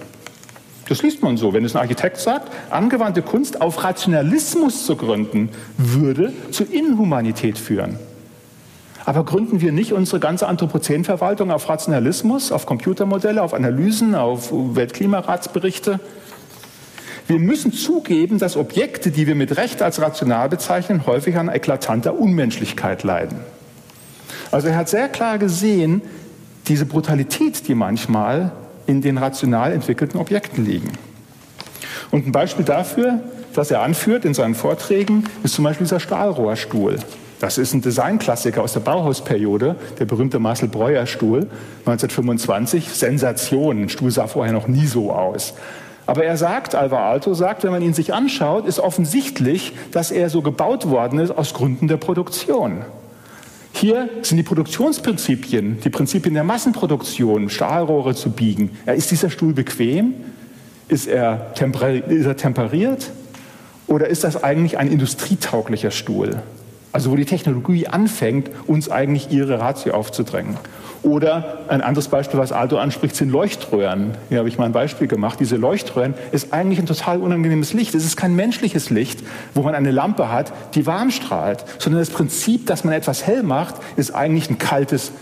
Das liest man so. Wenn es ein Architekt sagt, angewandte Kunst auf Rationalismus zu gründen, würde zu Inhumanität führen. Aber gründen wir nicht unsere ganze Anthropozänverwaltung auf Rationalismus, auf Computermodelle, auf Analysen, auf Weltklimaratsberichte? Wir müssen zugeben, dass Objekte, die wir mit Recht als rational bezeichnen, häufig an eklatanter Unmenschlichkeit leiden. Also er hat sehr klar gesehen, diese Brutalität, die manchmal in den rational entwickelten Objekten liegen. Und ein Beispiel dafür, das er anführt in seinen Vorträgen, ist zum Beispiel dieser Stahlrohrstuhl. Das ist ein Designklassiker aus der Bauhausperiode, der berühmte Marcel Breuer Stuhl, 1925. Sensation, ein Stuhl sah vorher noch nie so aus. Aber er sagt, Alvar Aalto sagt, wenn man ihn sich anschaut, ist offensichtlich, dass er so gebaut worden ist aus Gründen der Produktion. Hier sind die Produktionsprinzipien, die Prinzipien der Massenproduktion, Stahlrohre zu biegen. Ist dieser Stuhl bequem? Ist er, ist er temperiert? Oder ist das eigentlich ein industrietauglicher Stuhl? Also wo die Technologie anfängt, uns eigentlich ihre Ratio aufzudrängen. Oder ein anderes Beispiel, was Aldo anspricht, sind Leuchtröhren. Hier habe ich mal ein Beispiel gemacht. Diese Leuchtröhren ist eigentlich ein total unangenehmes Licht. Es ist kein menschliches Licht, wo man eine Lampe hat, die warm strahlt, sondern das Prinzip, dass man etwas hell macht, ist eigentlich ein kaltes,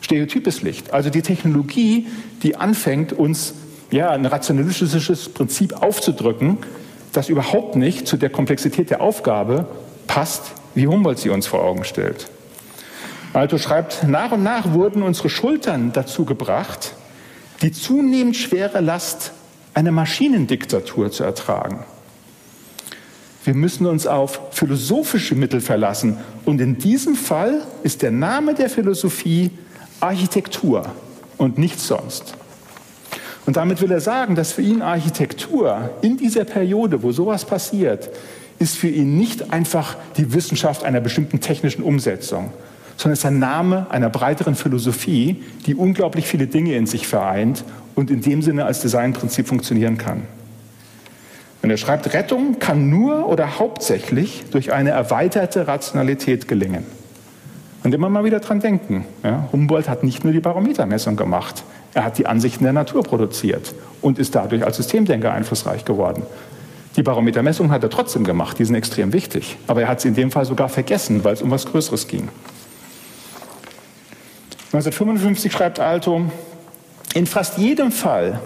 stereotypes Licht. Also die Technologie, die anfängt, uns ja, ein rationalistisches Prinzip aufzudrücken, das überhaupt nicht zu der Komplexität der Aufgabe passt, wie Humboldt sie uns vor Augen stellt. Alto schreibt, nach und nach wurden unsere Schultern dazu gebracht, die zunehmend schwere Last einer Maschinendiktatur zu ertragen. Wir müssen uns auf philosophische Mittel verlassen. Und in diesem Fall ist der Name der Philosophie Architektur und nichts sonst. Und damit will er sagen, dass für ihn Architektur in dieser Periode, wo sowas passiert, ist für ihn nicht einfach die Wissenschaft einer bestimmten technischen Umsetzung, sondern es ist ein Name einer breiteren Philosophie, die unglaublich viele Dinge in sich vereint und in dem Sinne als Designprinzip funktionieren kann. Und er schreibt, Rettung kann nur oder hauptsächlich durch eine erweiterte Rationalität gelingen. Und immer mal wieder dran denken. Ja, Humboldt hat nicht nur die Barometermessung gemacht, er hat die Ansichten der Natur produziert und ist dadurch als Systemdenker einflussreich geworden. Die Barometermessung hat er trotzdem gemacht, die sind extrem wichtig. Aber er hat sie in dem Fall sogar vergessen, weil es um was Größeres ging. 1955 schreibt Alto, in fast jedem Fall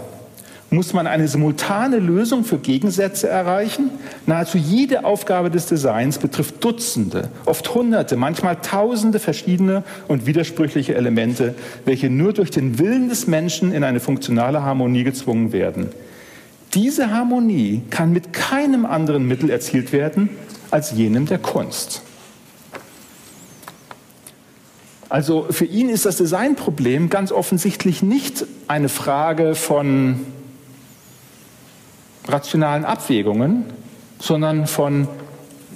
muss man eine simultane Lösung für Gegensätze erreichen. Nahezu jede Aufgabe des Designs betrifft Dutzende, oft Hunderte, manchmal Tausende verschiedene und widersprüchliche Elemente, welche nur durch den Willen des Menschen in eine funktionale Harmonie gezwungen werden. Diese Harmonie kann mit keinem anderen Mittel erzielt werden als jenem der Kunst. Also für ihn ist das Designproblem ganz offensichtlich nicht eine Frage von rationalen Abwägungen, sondern von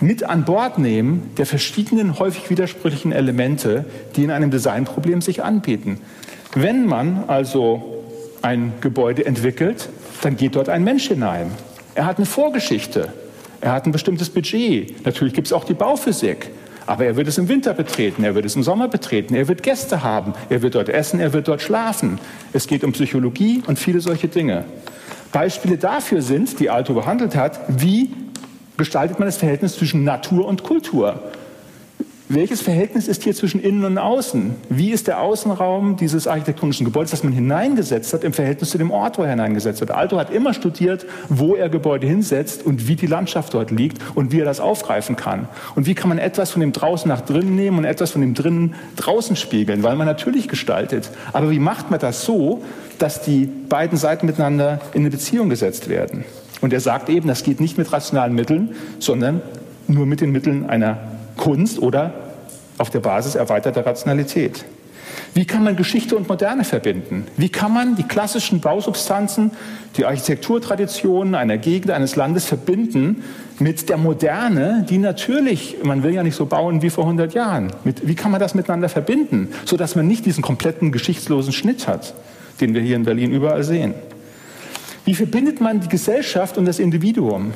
mit an Bord nehmen der verschiedenen häufig widersprüchlichen Elemente, die in einem Designproblem sich anbieten. Wenn man also ein Gebäude entwickelt, dann geht dort ein Mensch hinein. Er hat eine Vorgeschichte, er hat ein bestimmtes Budget. Natürlich gibt es auch die Bauphysik. Aber er wird es im Winter betreten, er wird es im Sommer betreten, er wird Gäste haben, er wird dort essen, er wird dort schlafen. Es geht um Psychologie und viele solche Dinge. Beispiele dafür sind, die Alto behandelt hat, wie gestaltet man das Verhältnis zwischen Natur und Kultur. Welches Verhältnis ist hier zwischen Innen und Außen? Wie ist der Außenraum dieses architektonischen Gebäudes, das man hineingesetzt hat, im Verhältnis zu dem Ort, wo er hineingesetzt wird? Alto hat immer studiert, wo er Gebäude hinsetzt und wie die Landschaft dort liegt und wie er das aufgreifen kann. Und wie kann man etwas von dem draußen nach drinnen nehmen und etwas von dem drinnen draußen spiegeln, weil man natürlich gestaltet. Aber wie macht man das so, dass die beiden Seiten miteinander in eine Beziehung gesetzt werden? Und er sagt eben, das geht nicht mit rationalen Mitteln, sondern nur mit den Mitteln einer Kunst oder auf der Basis erweiterter Rationalität. Wie kann man Geschichte und Moderne verbinden? Wie kann man die klassischen Bausubstanzen, die Architekturtraditionen einer Gegend, eines Landes verbinden mit der Moderne, die natürlich, man will ja nicht so bauen wie vor 100 Jahren. Mit, wie kann man das miteinander verbinden, sodass man nicht diesen kompletten geschichtslosen Schnitt hat, den wir hier in Berlin überall sehen? Wie verbindet man die Gesellschaft und das Individuum?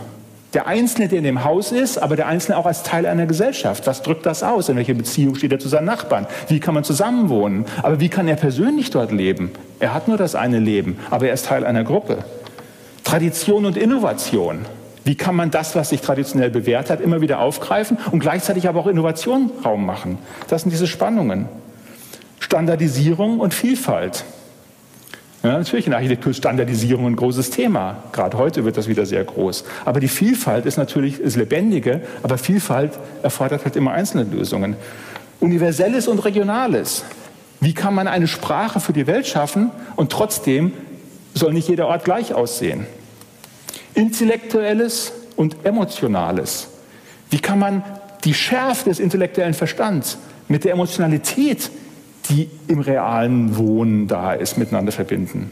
Der Einzelne, der in dem Haus ist, aber der Einzelne auch als Teil einer Gesellschaft. Was drückt das aus? In welcher Beziehung steht er zu seinen Nachbarn? Wie kann man zusammenwohnen? Aber wie kann er persönlich dort leben? Er hat nur das eine Leben, aber er ist Teil einer Gruppe. Tradition und Innovation. Wie kann man das, was sich traditionell bewährt hat, immer wieder aufgreifen und gleichzeitig aber auch Innovation Raum machen? Das sind diese Spannungen. Standardisierung und Vielfalt. Ja, natürlich in Architektur ist Standardisierung ein großes Thema. Gerade heute wird das wieder sehr groß. Aber die Vielfalt ist natürlich ist lebendige, aber Vielfalt erfordert halt immer einzelne Lösungen. Universelles und Regionales. Wie kann man eine Sprache für die Welt schaffen und trotzdem soll nicht jeder Ort gleich aussehen? Intellektuelles und Emotionales. Wie kann man die Schärfe des intellektuellen Verstands mit der Emotionalität, die im realen Wohnen da ist, miteinander verbinden.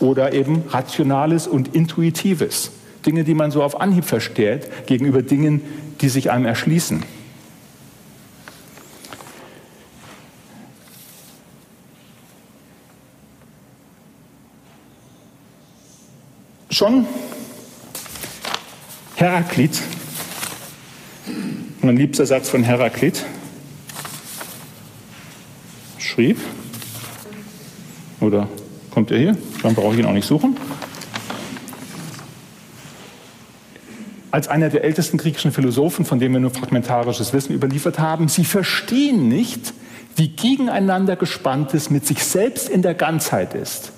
Oder eben Rationales und Intuitives. Dinge, die man so auf Anhieb versteht, gegenüber Dingen, die sich einem erschließen. Schon Heraklit, mein liebster Satz von Heraklit, schrieb, oder kommt er hier? Dann brauche ich ihn auch nicht suchen. Als einer der ältesten griechischen Philosophen, von dem wir nur fragmentarisches Wissen überliefert haben, sie verstehen nicht, wie gegeneinander gespanntes mit sich selbst in der Ganzheit ist.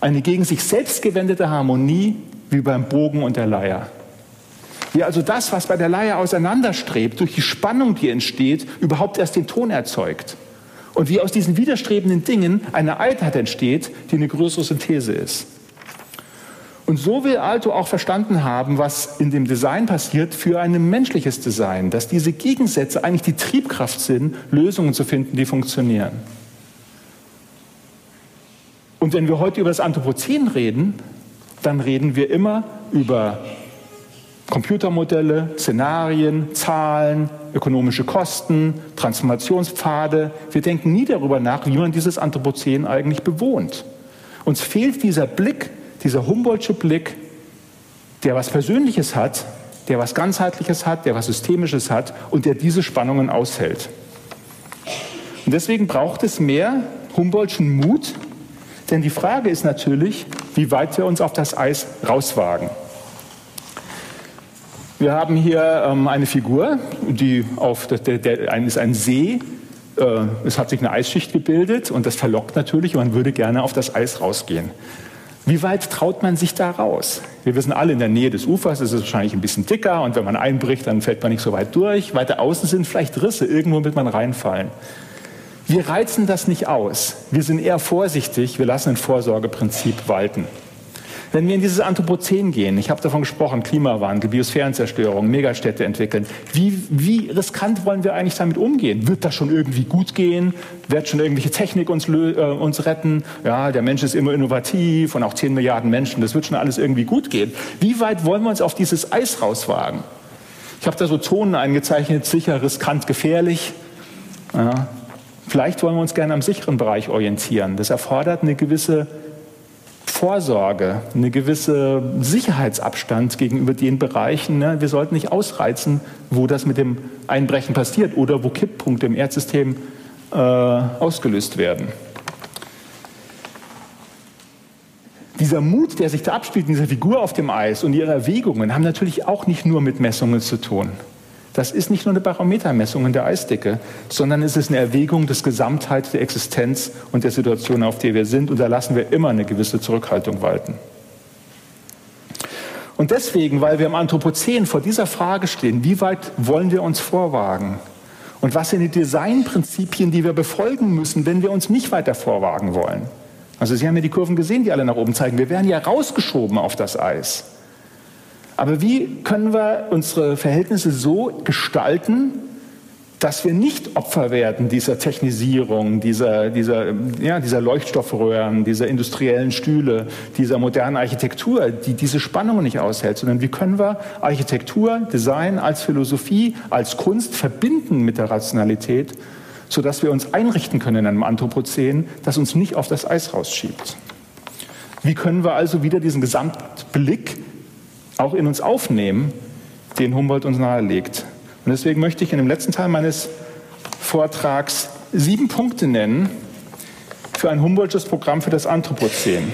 Eine gegen sich selbst gewendete Harmonie wie beim Bogen und der Leier. Wie also das, was bei der Leier auseinanderstrebt, durch die Spannung, die entsteht, überhaupt erst den Ton erzeugt. Und wie aus diesen widerstrebenden Dingen eine Einheit entsteht, die eine größere Synthese ist. Und so will Alto auch verstanden haben, was in dem Design passiert für ein menschliches Design, dass diese Gegensätze eigentlich die Triebkraft sind, Lösungen zu finden, die funktionieren. Und wenn wir heute über das Anthropozän reden, dann reden wir immer über Computermodelle, Szenarien, Zahlen, ökonomische Kosten, Transformationspfade. Wir denken nie darüber nach, wie man dieses Anthropozän eigentlich bewohnt. Uns fehlt dieser Blick, dieser Humboldtsche Blick, der was Persönliches hat, der was Ganzheitliches hat, der was Systemisches hat und der diese Spannungen aushält. Und deswegen braucht es mehr Humboldtschen Mut, denn die Frage ist natürlich, wie weit wir uns auf das Eis rauswagen. Wir haben hier ähm, eine Figur, die auf der, der, der ist ein See. Äh, es hat sich eine Eisschicht gebildet und das verlockt natürlich. Man würde gerne auf das Eis rausgehen. Wie weit traut man sich da raus? Wir wissen alle, in der Nähe des Ufers ist es wahrscheinlich ein bisschen dicker und wenn man einbricht, dann fällt man nicht so weit durch. Weiter außen sind vielleicht Risse, irgendwo wird man reinfallen. Wir reizen das nicht aus. Wir sind eher vorsichtig. Wir lassen ein Vorsorgeprinzip walten. Wenn wir in dieses Anthropozän gehen, ich habe davon gesprochen, Klimawandel, Biosphärenzerstörung, Megastädte entwickeln, wie, wie riskant wollen wir eigentlich damit umgehen? Wird das schon irgendwie gut gehen? Wird schon irgendwelche Technik uns, äh, uns retten? Ja, der Mensch ist immer innovativ und auch 10 Milliarden Menschen, das wird schon alles irgendwie gut gehen. Wie weit wollen wir uns auf dieses Eis rauswagen? Ich habe da so Zonen eingezeichnet, sicher, riskant, gefährlich. Ja, Vielleicht wollen wir uns gerne am sicheren Bereich orientieren. Das erfordert eine gewisse Vorsorge, eine gewisse Sicherheitsabstand gegenüber den Bereichen. Ne? Wir sollten nicht ausreizen, wo das mit dem Einbrechen passiert oder wo Kipppunkte im Erdsystem äh, ausgelöst werden. Dieser Mut, der sich da abspielt in dieser Figur auf dem Eis und ihre Erwägungen, haben natürlich auch nicht nur mit Messungen zu tun. Das ist nicht nur eine Barometermessung in der Eisdecke, sondern es ist eine Erwägung des Gesamtheit der Existenz und der Situation, auf der wir sind. Und da lassen wir immer eine gewisse Zurückhaltung walten. Und deswegen, weil wir im Anthropozän vor dieser Frage stehen, wie weit wollen wir uns vorwagen? Und was sind die Designprinzipien, die wir befolgen müssen, wenn wir uns nicht weiter vorwagen wollen? Also Sie haben ja die Kurven gesehen, die alle nach oben zeigen. Wir werden ja rausgeschoben auf das Eis. Aber wie können wir unsere Verhältnisse so gestalten, dass wir nicht Opfer werden dieser Technisierung, dieser, dieser, ja, dieser Leuchtstoffröhren, dieser industriellen Stühle, dieser modernen Architektur, die diese Spannungen nicht aushält, sondern wie können wir Architektur, Design als Philosophie, als Kunst verbinden mit der Rationalität, sodass wir uns einrichten können in einem Anthropozän, das uns nicht auf das Eis rausschiebt. Wie können wir also wieder diesen Gesamtblick auch in uns aufnehmen, den Humboldt uns nahelegt. Und deswegen möchte ich in dem letzten Teil meines Vortrags sieben Punkte nennen für ein Humboldtsches Programm für das Anthropozän.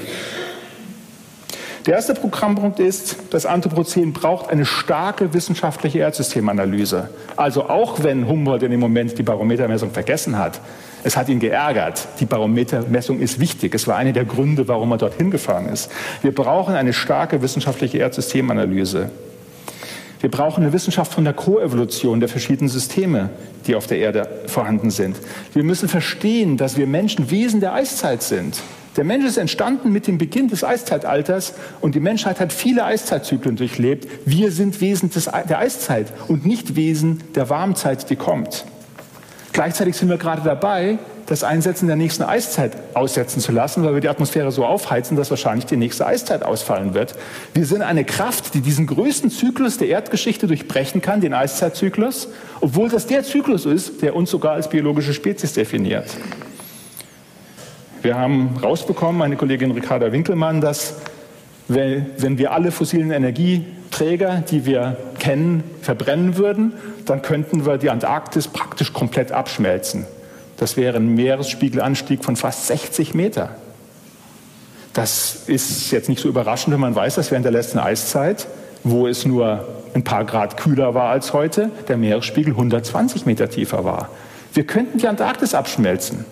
Der erste Programmpunkt ist, das Anthropozän braucht eine starke wissenschaftliche Erdsystemanalyse. Also auch wenn Humboldt in dem Moment die Barometermessung vergessen hat, es hat ihn geärgert. Die Barometermessung ist wichtig. Es war einer der Gründe, warum er dorthin gefahren ist. Wir brauchen eine starke wissenschaftliche Erdsystemanalyse. Wir brauchen eine Wissenschaft von der Koevolution der verschiedenen Systeme, die auf der Erde vorhanden sind. Wir müssen verstehen, dass wir Menschen Wesen der Eiszeit sind. Der Mensch ist entstanden mit dem Beginn des Eiszeitalters und die Menschheit hat viele Eiszeitzyklen durchlebt. Wir sind Wesen des, der Eiszeit und nicht Wesen der Warmzeit, die kommt. Gleichzeitig sind wir gerade dabei, das Einsetzen der nächsten Eiszeit aussetzen zu lassen, weil wir die Atmosphäre so aufheizen, dass wahrscheinlich die nächste Eiszeit ausfallen wird. Wir sind eine Kraft, die diesen größten Zyklus der Erdgeschichte durchbrechen kann, den Eiszeitzyklus, obwohl das der Zyklus ist, der uns sogar als biologische Spezies definiert. Wir haben rausbekommen, meine Kollegin Ricarda Winkelmann, dass wenn wir alle fossilen Energieträger, die wir kennen, verbrennen würden, dann könnten wir die Antarktis praktisch komplett abschmelzen. Das wäre ein Meeresspiegelanstieg von fast 60 Meter. Das ist jetzt nicht so überraschend, wenn man weiß, dass während der letzten Eiszeit, wo es nur ein paar Grad kühler war als heute, der Meeresspiegel 120 Meter tiefer war. Wir könnten die Antarktis abschmelzen.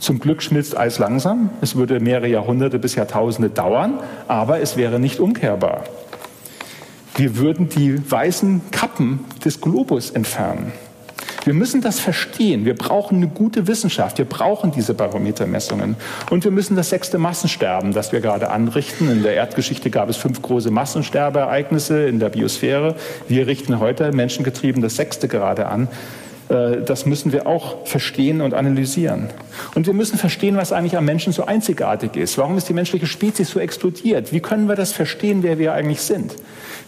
Zum Glück schmilzt Eis langsam. Es würde mehrere Jahrhunderte bis Jahrtausende dauern, aber es wäre nicht umkehrbar. Wir würden die weißen Kappen des Globus entfernen. Wir müssen das verstehen. Wir brauchen eine gute Wissenschaft. Wir brauchen diese Barometermessungen. Und wir müssen das sechste Massensterben, das wir gerade anrichten. In der Erdgeschichte gab es fünf große Massensterbeereignisse in der Biosphäre. Wir richten heute menschengetrieben das sechste gerade an. Äh, das müssen wir auch verstehen und analysieren. Und wir müssen verstehen, was eigentlich am Menschen so einzigartig ist. Warum ist die menschliche Spezies so explodiert? Wie können wir das verstehen, wer wir eigentlich sind?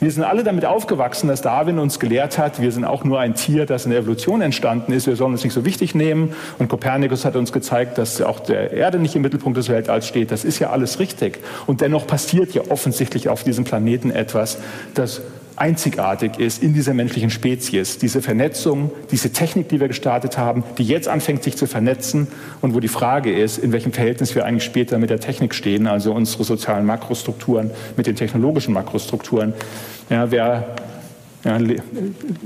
Wir sind alle damit aufgewachsen, dass Darwin uns gelehrt hat, wir sind auch nur ein Tier, das in der Evolution entstanden ist. Wir sollen uns nicht so wichtig nehmen. Und Kopernikus hat uns gezeigt, dass auch der Erde nicht im Mittelpunkt des Weltalls steht. Das ist ja alles richtig. Und dennoch passiert ja offensichtlich auf diesem Planeten etwas, das einzigartig ist in dieser menschlichen Spezies. Diese Vernetzung, diese Technik, die wir gestartet haben, die jetzt anfängt, sich zu vernetzen und wo die Frage ist, in welchem Verhältnis wir eigentlich später mit der Technik stehen, also unsere sozialen Makrostrukturen mit den technologischen Makrostrukturen. Ja, wer, ja,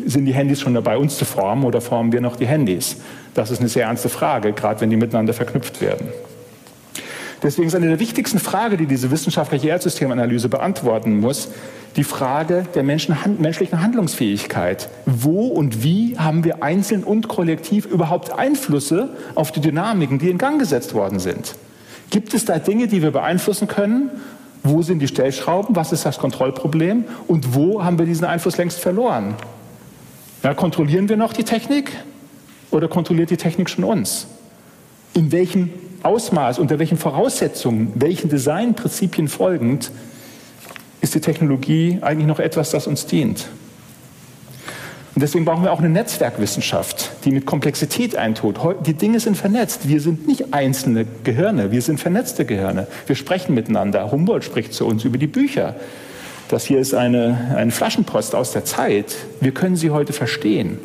sind die Handys schon dabei, uns zu formen oder formen wir noch die Handys? Das ist eine sehr ernste Frage, gerade wenn die miteinander verknüpft werden. Deswegen ist eine der wichtigsten Fragen, die diese wissenschaftliche Erdsystemanalyse beantworten muss, die Frage der Menschen, menschlichen Handlungsfähigkeit. Wo und wie haben wir einzeln und kollektiv überhaupt Einflüsse auf die Dynamiken, die in Gang gesetzt worden sind? Gibt es da Dinge, die wir beeinflussen können? Wo sind die Stellschrauben? Was ist das Kontrollproblem? Und wo haben wir diesen Einfluss längst verloren? Ja, kontrollieren wir noch die Technik oder kontrolliert die Technik schon uns? In welchem Ausmaß, unter welchen Voraussetzungen, welchen Designprinzipien folgend ist die Technologie eigentlich noch etwas, das uns dient. Und deswegen brauchen wir auch eine Netzwerkwissenschaft, die mit Komplexität eintut. Die Dinge sind vernetzt. Wir sind nicht einzelne Gehirne, wir sind vernetzte Gehirne. Wir sprechen miteinander. Humboldt spricht zu uns über die Bücher. Das hier ist eine, eine Flaschenpost aus der Zeit. Wir können sie heute verstehen.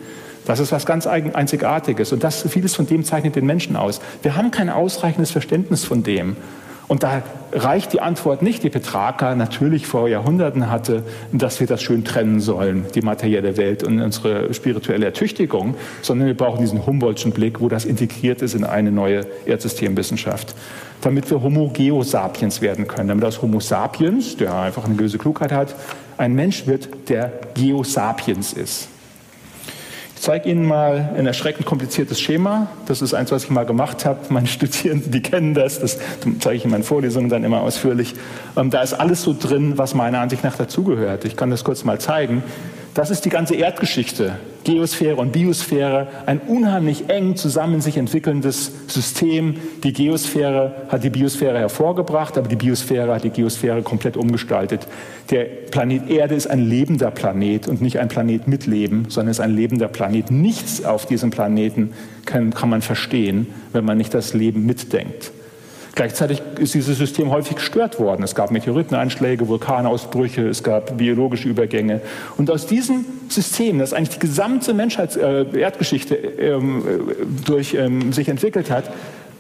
Das ist was ganz Einzigartiges. Und das, vieles von dem zeichnet den Menschen aus. Wir haben kein ausreichendes Verständnis von dem. Und da reicht die Antwort nicht, die Petrarca natürlich vor Jahrhunderten hatte, dass wir das schön trennen sollen, die materielle Welt und unsere spirituelle Ertüchtigung, sondern wir brauchen diesen Humboldtschen Blick, wo das integriert ist in eine neue Erdsystemwissenschaft, damit wir Homo Geosapiens werden können, damit aus Homo sapiens, der einfach eine gewisse Klugheit hat, ein Mensch wird, der Geosapiens ist. Ich zeige Ihnen mal ein erschreckend kompliziertes Schema. Das ist eins, was ich mal gemacht habe. Meine Studierenden, die kennen das. Das zeige ich in meinen Vorlesungen dann immer ausführlich. Ähm, da ist alles so drin, was meiner Ansicht nach dazugehört. Ich kann das kurz mal zeigen. Das ist die ganze Erdgeschichte. Geosphäre und Biosphäre, ein unheimlich eng zusammen sich entwickelndes System. Die Geosphäre hat die Biosphäre hervorgebracht, aber die Biosphäre hat die Geosphäre komplett umgestaltet. Der Planet Erde ist ein lebender Planet und nicht ein Planet mit Leben, sondern ist ein lebender Planet. Nichts auf diesem Planeten kann, kann man verstehen, wenn man nicht das Leben mitdenkt. Gleichzeitig ist dieses System häufig gestört worden. Es gab Meteoriteneinschläge, Vulkanausbrüche, es gab biologische Übergänge. Und aus diesem System, das eigentlich die gesamte Menschheits äh, Erdgeschichte ähm, äh, durch ähm, sich entwickelt hat,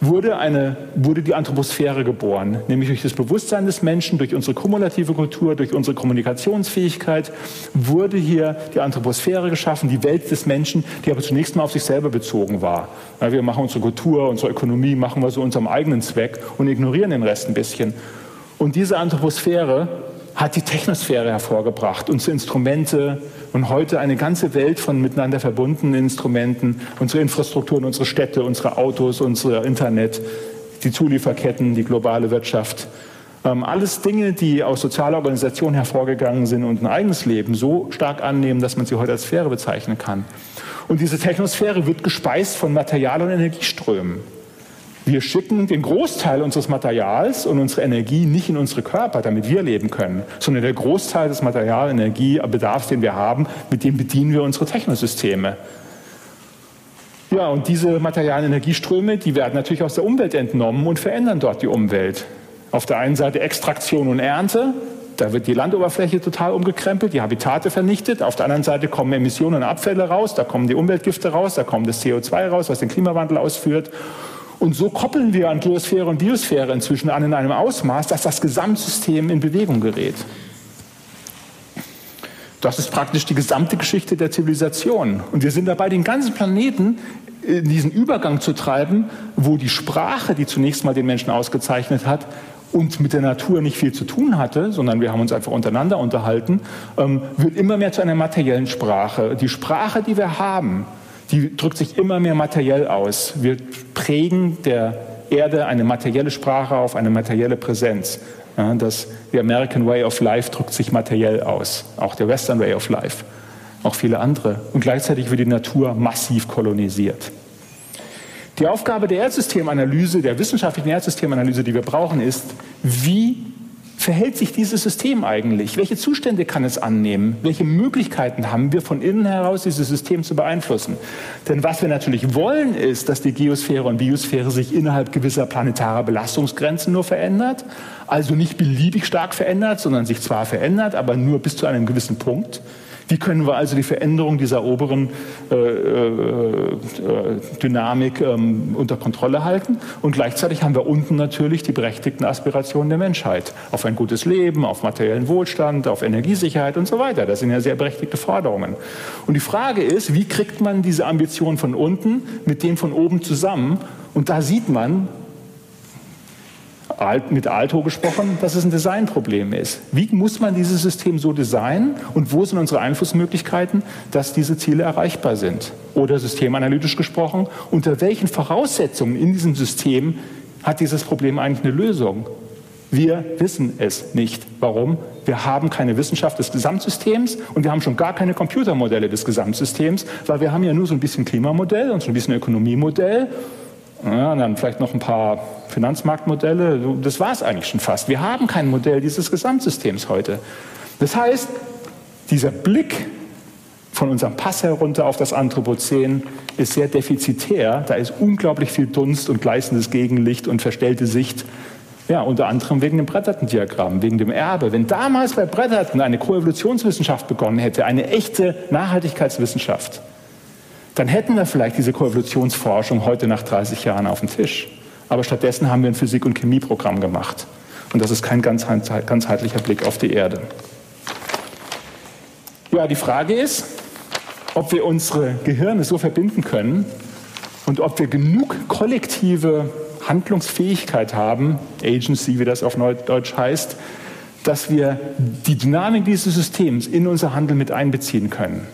wurde, eine, wurde die Anthroposphäre geboren, nämlich durch das Bewusstsein des Menschen, durch unsere kumulative Kultur, durch unsere Kommunikationsfähigkeit wurde hier die Anthroposphäre geschaffen, die Welt des Menschen, die aber zunächst mal auf sich selber bezogen war. Wir machen unsere Kultur, unsere Ökonomie, machen wir so unserem eigenen Zweck und ignorieren den Rest ein bisschen. Und diese Anthroposphäre hat die Technosphäre hervorgebracht, unsere Instrumente und heute eine ganze Welt von miteinander verbundenen Instrumenten, unsere Infrastrukturen, unsere Städte, unsere Autos, unser Internet. die Zulieferketten, die globale Wirtschaft. Ähm, alles Dinge, die aus sozialer Organisation hervorgegangen sind und ein eigenes Leben so stark annehmen, dass man sie heute als Sphäre bezeichnen kann. Und diese Technosphäre wird gespeist von Material- und Energieströmen. Wir schicken den Großteil unseres Materials und unsere Energie nicht in unsere Körper, damit wir leben können, sondern der Großteil des Material- Energiebedarfs, den wir haben, mit dem bedienen wir unsere Technosysteme. Ja, und diese Material- Energieströme, die werden natürlich aus der Umwelt entnommen und verändern dort die Umwelt. Auf der einen Seite Extraktion und Ernte, da wird die Landoberfläche total umgekrempelt, die Habitate vernichtet. Auf der anderen Seite kommen Emissionen und Abfälle raus, da kommen die Umweltgifte raus, da kommt das CO2 raus, was den Klimawandel ausführt. Und so koppeln wir an Geosphäre und Biosphäre inzwischen an in einem Ausmaß, dass das Gesamtsystem in Bewegung gerät. Das ist praktisch die gesamte Geschichte der Zivilisation. Und wir sind dabei, den ganzen Planeten in diesen Übergang zu treiben, wo die Sprache, die zunächst mal den Menschen ausgezeichnet hat, und mit der Natur nicht viel zu tun hatte, sondern wir haben uns einfach untereinander unterhalten, ähm, wird immer mehr zu einer materiellen Sprache. Die Sprache, die wir haben, die drückt sich immer mehr materiell aus. Wir prägen der Erde eine materielle Sprache auf, eine materielle Präsenz. Ja, das, the American Way of Life drückt sich materiell aus, auch der Western Way of Life, auch viele andere. Und gleichzeitig wird die Natur massiv kolonisiert. Die Aufgabe der Erdsystemanalyse, der wissenschaftlichen Erdsystemanalyse, die wir brauchen, ist, wie verhält sich dieses System eigentlich? Welche Zustände kann es annehmen? Welche Möglichkeiten haben wir von innen heraus, dieses System zu beeinflussen? Denn was wir natürlich wollen, ist, dass die Geosphäre und Biosphäre sich innerhalb gewisser planetarer Belastungsgrenzen nur verändert, also nicht beliebig stark verändert, sondern sich zwar verändert, aber nur bis zu einem gewissen Punkt. Wie können wir also die Veränderung dieser oberen äh, äh, Dynamik ähm, unter Kontrolle halten? Und gleichzeitig haben wir unten natürlich die berechtigten Aspirationen der Menschheit auf ein gutes Leben, auf materiellen Wohlstand, auf Energiesicherheit und so weiter. Das sind ja sehr berechtigte Forderungen. Und die Frage ist, wie kriegt man diese Ambition von unten mit dem von oben zusammen? Und da sieht man, mit Alto gesprochen, dass es ein Designproblem ist. Wie muss man dieses System so designen und wo sind unsere Einflussmöglichkeiten, dass diese Ziele erreichbar sind? Oder systemanalytisch gesprochen, unter welchen Voraussetzungen in diesem System hat dieses Problem eigentlich eine Lösung? Wir wissen es nicht. Warum? Wir haben keine Wissenschaft des Gesamtsystems und wir haben schon gar keine Computermodelle des Gesamtsystems, weil wir haben ja nur so ein bisschen Klimamodell und so ein bisschen Ökonomiemodell ja, dann vielleicht noch ein paar Finanzmarktmodelle. Das war es eigentlich schon fast. Wir haben kein Modell dieses Gesamtsystems heute. Das heißt, dieser Blick von unserem Pass herunter auf das Anthropozän ist sehr defizitär. Da ist unglaublich viel Dunst und gleißendes Gegenlicht und verstellte Sicht. Ja, unter anderem wegen dem Bretterton-Diagramm, wegen dem Erbe. Wenn damals bei Bretterton eine Koevolutionswissenschaft begonnen hätte, eine echte Nachhaltigkeitswissenschaft, dann hätten wir vielleicht diese Koevolutionsforschung heute nach 30 Jahren auf dem Tisch. Aber stattdessen haben wir ein Physik- und Chemieprogramm gemacht. Und das ist kein ganzheitlicher Blick auf die Erde. Ja, die Frage ist, ob wir unsere Gehirne so verbinden können und ob wir genug kollektive Handlungsfähigkeit haben, Agency, wie das auf Neudeutsch heißt, dass wir die Dynamik dieses Systems in unser Handeln mit einbeziehen können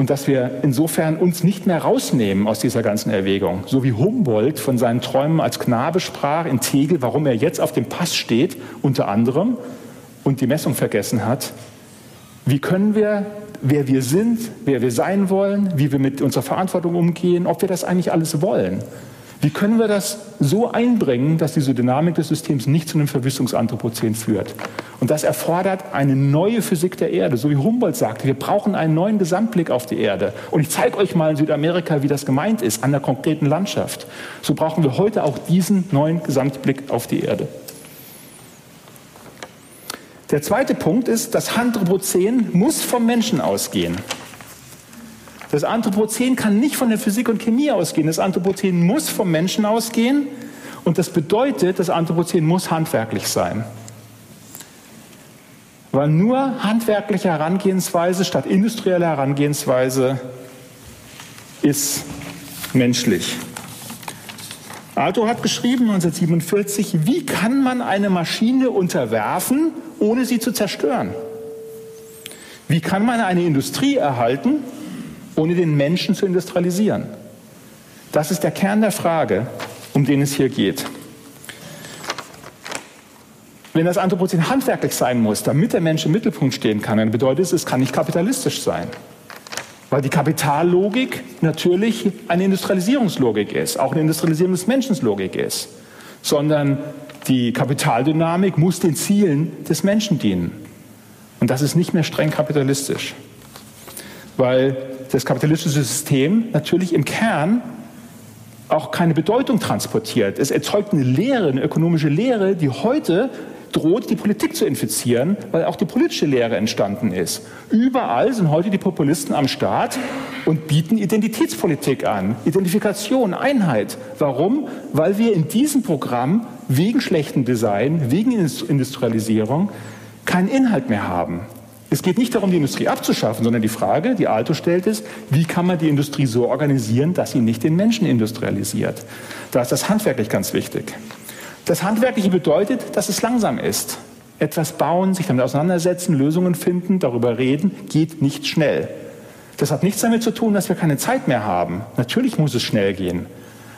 und dass wir insofern uns nicht mehr rausnehmen aus dieser ganzen Erwägung. So wie Humboldt von seinen Träumen als Knabe sprach in Tegel, warum er jetzt auf dem Pass steht, unter anderem, und die Messung vergessen hat. Wie können wir, wer wir sind, wer wir sein wollen, wie wir mit unserer Verantwortung umgehen, ob wir das eigentlich alles wollen? Wie können wir das so einbringen, dass diese Dynamik des Systems nicht zu einem Verwüstungsanthropozän führt? Und das erfordert eine neue Physik der Erde, so wie Humboldt sagte, wir brauchen einen neuen Gesamtblick auf die Erde. Und ich zeige euch mal in Südamerika, wie das gemeint ist, an der konkreten Landschaft. So brauchen wir heute auch diesen neuen Gesamtblick auf die Erde. Der zweite Punkt ist, das Anthropozän muss vom Menschen ausgehen. Das Anthropozän kann nicht von der Physik und Chemie ausgehen. Das Anthropozän muss vom Menschen ausgehen. Und das bedeutet, das Anthropozän muss handwerklich sein. Weil nur handwerkliche Herangehensweise statt industrieller Herangehensweise ist menschlich. Arthur hat geschrieben 1947, wie kann man eine Maschine unterwerfen, ohne sie zu zerstören? Wie kann man eine Industrie erhalten, ohne den Menschen zu industrialisieren? Das ist der Kern der Frage. um den es hier geht. Wenn das Anthropozän handwerklich sein muss, damit der Mensch im Mittelpunkt stehen kann, dann bedeutet es, es kann nicht kapitalistisch sein. Weil die Kapitallogik natürlich eine Industrialisierungslogik ist, auch eine Industrialisierung des Menschenlogik ist. Sondern die Kapitaldynamik muss den Zielen des Menschen dienen. Und das ist nicht mehr streng kapitalistisch. Weil das kapitalistische System natürlich im Kern auch keine Bedeutung transportiert. Es erzeugt eine Lehre, eine ökonomische Lehre, die heute droht, die Politik zu infizieren, weil auch die politische Lehre entstanden ist. Überall sind heute die Populisten am Start und bieten Identitätspolitik an, Identifikation, Einheit. Warum? Weil wir in diesem Programm wegen schlechtem Design, wegen Industrialisierung keinen Inhalt mehr haben. Es geht nicht darum, die Industrie abzuschaffen, sondern die Frage, die Alto stellt, ist, wie kann man die Industrie so organisieren, dass sie nicht den Menschen industrialisiert? Da ist das handwerklich ganz wichtig. Das Handwerkliche bedeutet, dass es langsam ist. Etwas bauen, sich damit auseinandersetzen, Lösungen finden, darüber reden, geht nicht schnell. Das hat nichts damit zu tun, dass wir keine Zeit mehr haben. Natürlich muss es schnell gehen.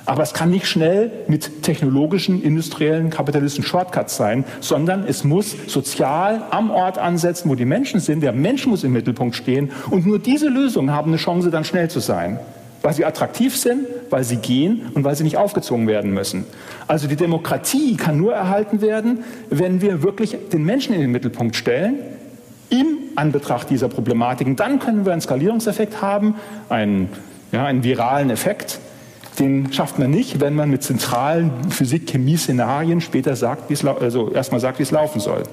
Aber es kann nicht schnell mit technologischen, industriellen, kapitalistischen Shortcuts sein, sondern es muss sozial am Ort ansetzen, wo die Menschen sind. Der Mensch muss im Mittelpunkt stehen. Und nur diese Lösungen haben eine Chance, dann schnell zu sein weil sie attraktiv sind, weil sie gehen und weil sie nicht aufgezogen werden müssen. Also die Demokratie kann nur erhalten werden, wenn wir wirklich den Menschen in den Mittelpunkt stellen, im Anbetracht dieser Problematiken. Dann können wir einen Skalierungseffekt haben, einen, ja, einen viralen Effekt. Den schafft man nicht, wenn man mit zentralen Physik-Chemie-Szenarien später sagt, wie es, also erstmal sagt, wie es laufen soll.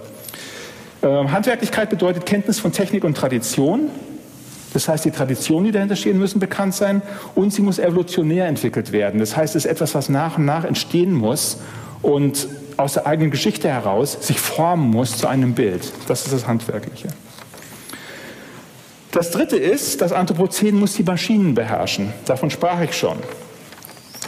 Äh, Handwerklichkeit bedeutet Kenntnis von Technik und Tradition. Das heißt, die Traditionen, die dahinter stehen, müssen bekannt sein und sie muss evolutionär entwickelt werden. Das heißt, es ist etwas, was nach und nach entstehen muss und aus der eigenen Geschichte heraus sich formen muss zu einem Bild. Das ist das Handwerkliche. Das dritte ist, das Anthropozän muss die Maschinen beherrschen. Davon sprach ich schon.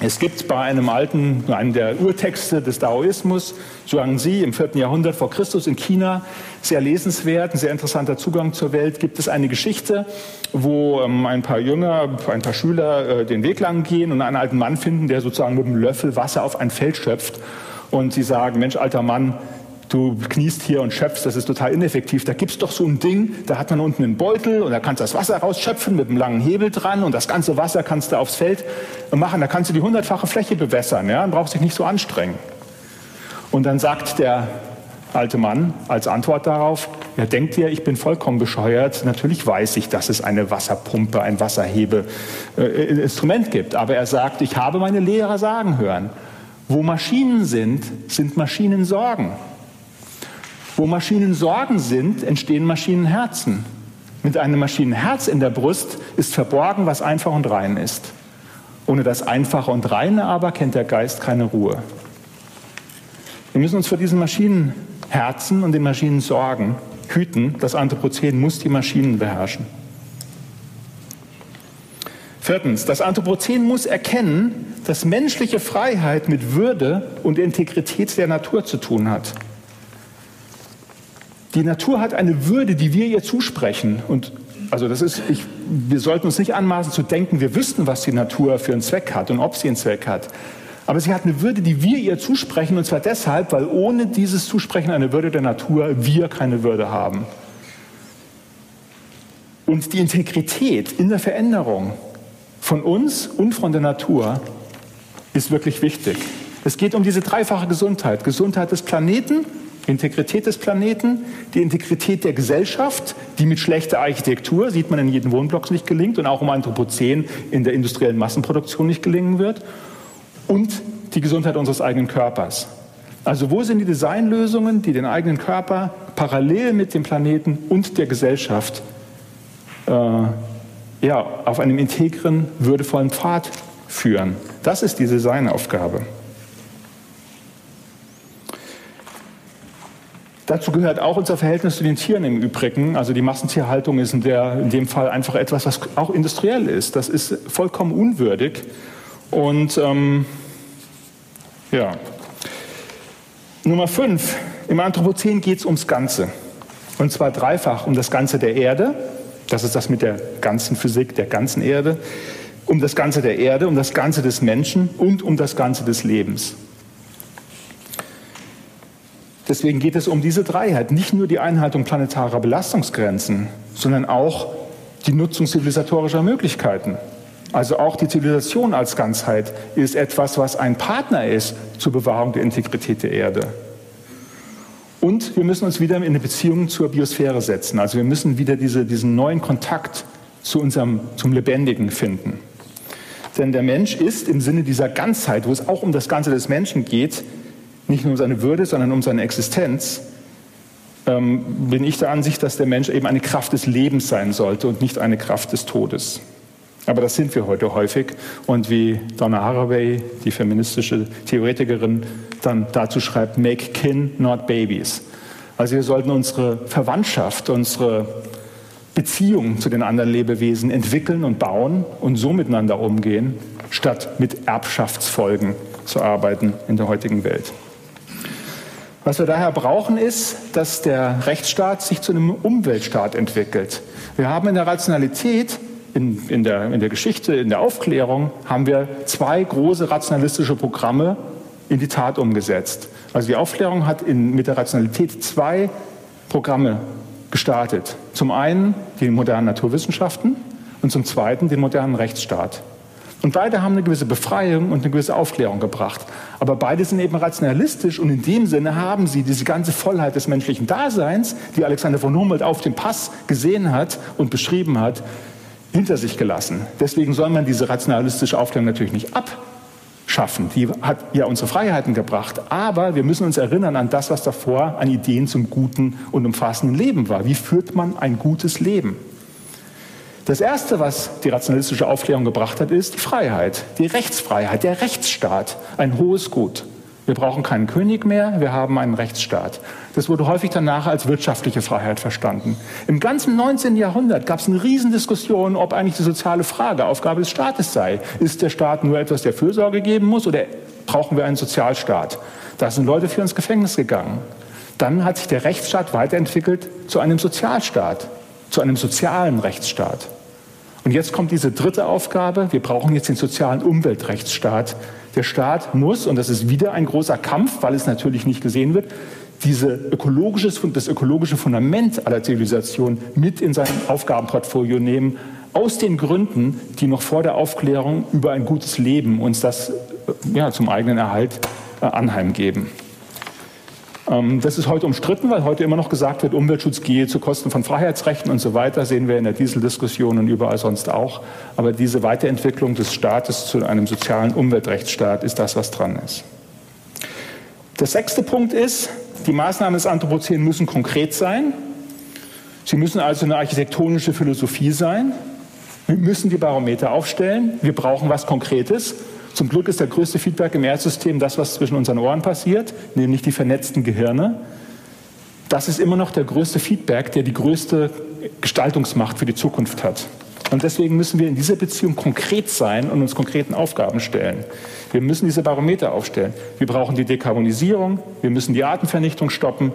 Es gibt bei einem alten, einem der Urtexte des Daoismus, Zhuangzi im 4. Jahrhundert vor Christus in China, sehr lesenswert, ein sehr interessanter Zugang zur Welt, gibt es eine Geschichte, wo ähm, ein paar Jünger, ein paar Schüler äh, den Weg lang gehen und einen alten Mann finden, der sozusagen mit einem Löffel Wasser auf ein Feld schöpft. Und sie sagen, Mensch, alter Mann, du kniest hier und schöpfst, das ist total ineffektiv. Da gibt's doch so ein Ding, da hat man unten einen Beutel und da kannst du das Wasser rausschöpfen mit einem langen Hebel dran und das ganze Wasser kannst du aufs Feld machen. Da kannst du die hundertfache Fläche bewässern, ja, dann brauchst dich nicht so anstrengen. Und dann sagt der alte Mann als Antwort darauf, ja, denkt ihr, ich bin vollkommen bescheuert. Natürlich weiß ich, dass es eine Wasserpumpe, ein Wasserhebe-Instrument äh, gibt. Aber er sagt, ich habe meine Lehrer sagen hören, wo Maschinen sind, sind Maschinen Sorgen. Wo Maschinen Sorgen sind, entstehen Maschinenherzen. Mit einem Maschinenherz in der Brust ist verborgen, was einfach und rein ist. Ohne das Einfache und Reine aber kennt der Geist keine Ruhe. Wir müssen uns vor diesen Maschinenherzen und den Maschinensorgen hüten. Das Anthropozän muss die Maschinen beherrschen. Viertens, das Anthropozän muss erkennen, dass menschliche Freiheit mit Würde und Integrität der Natur zu tun hat. Die Natur hat eine Würde, die wir ihr zusprechen. Und also das ist, ich, wir sollten uns nicht anmaßen zu denken, wir wüssten, was die Natur für einen Zweck hat und ob sie einen Zweck hat. Aber sie hat eine Würde, die wir ihr zusprechen, und zwar deshalb, weil ohne dieses Zusprechen einer Würde der Natur wir keine Würde haben. Und die Integrität in der Veränderung von uns und von der Natur ist wirklich wichtig. Es geht um diese dreifache Gesundheit. Gesundheit des Planeten, Integrität des Planeten, die Integrität der Gesellschaft, die mit schlechter Architektur, sieht man in jedem Wohnblock nicht gelingt und auch um Anthropozän in der industriellen Massenproduktion nicht gelingen wird, und die Gesundheit unseres eigenen Körpers. Also wo sind die Designlösungen, die den eigenen Körper parallel mit dem Planeten und der Gesellschaft äh, ja, auf einem integren, würdevollen Pfad führen? Das ist die Designaufgabe. Dazu gehört auch unser Verhältnis zu den Tieren im Übrigen. Also die Massentierhaltung ist in, der, in dem Fall einfach etwas, was auch industriell ist. Das ist vollkommen unwürdig. Und ähm, ja. Nummer fünf. Im Anthropozän geht es ums Ganze. Und zwar dreifach um das Ganze der Erde. Das ist das mit der ganzen Physik der ganzen Erde. um das Ganze der Erde, um das Ganze des Menschen und um das Ganze des Lebens. Deswegen geht es um diese Dreiheit, nicht nur die Einhaltung planetarer Belastungsgrenzen, sondern auch die Nutzung zivilisatorischer Möglichkeiten. Also auch die Zivilisation als Ganzheit ist etwas, was ein Partner ist zur Bewahrung der Integrität der Erde. Und wir müssen uns wieder in eine Beziehung zur Biosphäre setzen. Also wir müssen wieder diese, diesen neuen Kontakt zu unserem, zum Lebendigen finden. Denn der Mensch ist im Sinne dieser Ganzheit, wo es auch um das Ganze des Menschen geht, nicht nur um seine Würde, sondern um seine Existenz, ähm, bin ich der Ansicht, dass der Mensch eben eine Kraft des Lebens sein sollte und nicht eine Kraft des Todes. Aber das sind wir heute häufig. Und wie Donna Haraway, die feministische Theoretikerin, dann dazu schreibt, make kin, not babies. Also wir sollten unsere Verwandtschaft, unsere Beziehung zu den anderen Lebewesen entwickeln und bauen und so miteinander umgehen, statt mit Erbschaftsfolgen zu arbeiten in der heutigen Welt. Was wir daher brauchen, ist, dass der Rechtsstaat sich zu einem Umweltstaat entwickelt. Wir haben in der Rationalität, in, in, der, in der Geschichte, in der Aufklärung, haben wir zwei große rationalistische Programme in die Tat umgesetzt. Also die Aufklärung hat in, mit der Rationalität zwei Programme gestartet. Zum einen die modernen Naturwissenschaften und zum zweiten den modernen Rechtsstaat. Und beide haben eine gewisse Befreiung und eine gewisse Aufklärung gebracht. Aber beide sind eben rationalistisch und in dem Sinne haben sie diese ganze Vollheit des menschlichen Daseins, die Alexander von Humboldt auf dem Pass gesehen hat und beschrieben hat, hinter sich gelassen. Deswegen soll man diese rationalistische Aufklärung natürlich nicht abschaffen. Die hat ja unsere Freiheiten gebracht. Aber wir müssen uns erinnern an das, was davor an Ideen zum guten und umfassenden Leben war. Wie führt man ein gutes Leben? Das Erste, was die rationalistische Aufklärung gebracht hat, ist die Freiheit, die Rechtsfreiheit, der Rechtsstaat, ein hohes Gut. Wir brauchen keinen König mehr, wir haben einen Rechtsstaat. Das wurde häufig danach als wirtschaftliche Freiheit verstanden. Im ganzen 19. Jahrhundert gab es eine Riesendiskussion, ob eigentlich die soziale Frage Aufgabe des Staates sei. Ist der Staat nur etwas, der Fürsorge geben muss oder brauchen wir einen Sozialstaat? Da sind Leute für ins Gefängnis gegangen. Dann hat sich der Rechtsstaat weiterentwickelt zu einem Sozialstaat zu einem sozialen Rechtsstaat. Und jetzt kommt diese dritte Aufgabe. Wir brauchen jetzt den sozialen Umweltrechtsstaat. Der Staat muss, und das ist wieder ein großer Kampf, weil es natürlich nicht gesehen wird, diese ökologisches, das ökologische Fundament aller Zivilisation mit in sein Aufgabenportfolio nehmen, aus den Gründen, die noch vor der Aufklärung über ein gutes Leben uns das äh, ja, zum eigenen Erhalt äh, anheimgeben. Ähm, das ist heute umstritten, weil heute immer noch gesagt wird, Umweltschutz gehe zu Kosten von Freiheitsrechten und so weiter. Sehen wir in der Dieseldiskussion und überall sonst auch. Aber diese Weiterentwicklung des Staates zu einem sozialen Umweltrechtsstaat ist das, was dran ist. Der sechste Punkt ist, die Maßnahmen des Anthropozän müssen konkret sein. Sie müssen also eine architektonische Philosophie sein. Wir müssen die Barometer aufstellen. Wir brauchen was Konkretes. Zum Glück ist der größte Feedback im Erdsystem das, was zwischen unseren Ohren passiert, nämlich die vernetzten Gehirne. Das ist immer noch der größte Feedback, der die größte Gestaltungsmacht für die Zukunft hat. Und deswegen müssen wir in dieser Beziehung konkret sein und uns konkreten Aufgaben stellen. Wir müssen diese Barometer aufstellen. Wir brauchen die Dekarbonisierung, wir müssen die Artenvernichtung stoppen,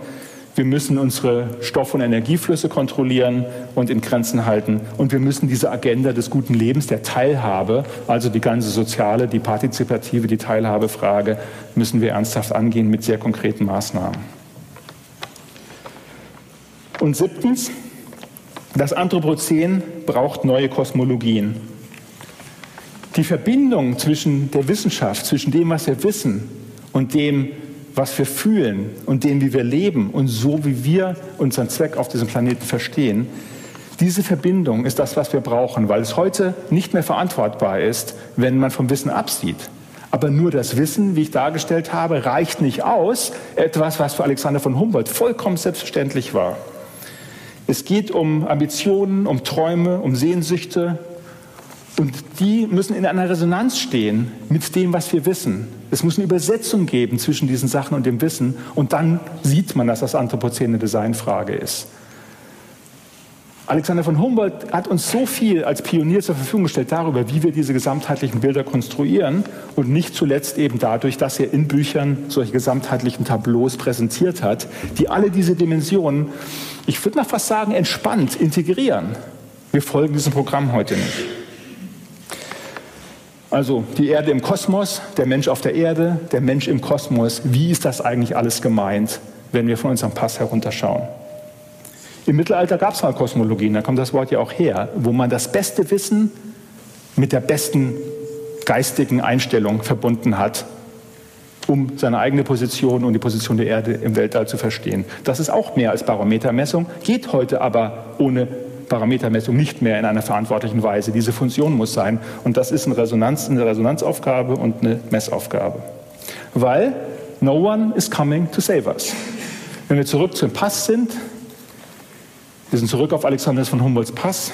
wir müssen unsere Stoff- und Energieflüsse kontrollieren und in Grenzen halten. Und wir müssen diese Agenda des guten Lebens, der Teilhabe, also die ganze soziale, die partizipative, die Teilhabefrage, müssen wir ernsthaft angehen mit sehr konkreten Maßnahmen. Und siebtens, das Anthropozän braucht neue Kosmologien. Die Verbindung zwischen der Wissenschaft, zwischen dem, was wir wissen und dem, was wir fühlen und dem, wie wir leben und so, wie wir unseren Zweck auf diesem Planeten verstehen, diese Verbindung ist das, was wir brauchen, weil es heute nicht mehr verantwortbar ist, wenn man vom Wissen absieht. Aber nur das Wissen, wie ich dargestellt habe, reicht nicht aus. Etwas, was für Alexander von Humboldt vollkommen selbstverständlich war. Es geht um Ambitionen, um Träume, um Sehnsüchte, und die müssen in einer Resonanz stehen mit dem, was wir wissen. Es muss eine Übersetzung geben zwischen diesen Sachen und dem Wissen. Und dann sieht man, dass das Anthropozän eine Designfrage ist. Alexander von Humboldt hat uns so viel als Pionier zur Verfügung gestellt darüber, wie wir diese gesamtheitlichen Bilder konstruieren und nicht zuletzt eben dadurch, dass er in Büchern solche gesamtheitlichen Tableaus präsentiert hat, die alle diese Dimensionen, ich würde mal fast sagen, entspannt integrieren. Wir folgen diesem Programm heute nicht. Also die Erde im Kosmos, der Mensch auf der Erde, der Mensch im Kosmos. Wie ist das eigentlich alles gemeint, wenn wir von unserem Pass herunterschauen? Im Mittelalter gab es mal Kosmologien, da kommt das Wort ja auch her, wo man das beste Wissen mit der besten geistigen Einstellung verbunden hat, um seine eigene Position und die Position der Erde im Weltall zu verstehen. Das ist auch mehr als Barometermessung, geht heute aber ohne Parametermessung nicht mehr in einer verantwortlichen Weise. Diese Funktion muss sein. Und das ist eine, Resonanz, eine Resonanzaufgabe und eine Messaufgabe. Weil no one is coming to save us. Wenn wir zurück zum Pass sind, wir sind zurück auf Alexander von Humboldts Pass.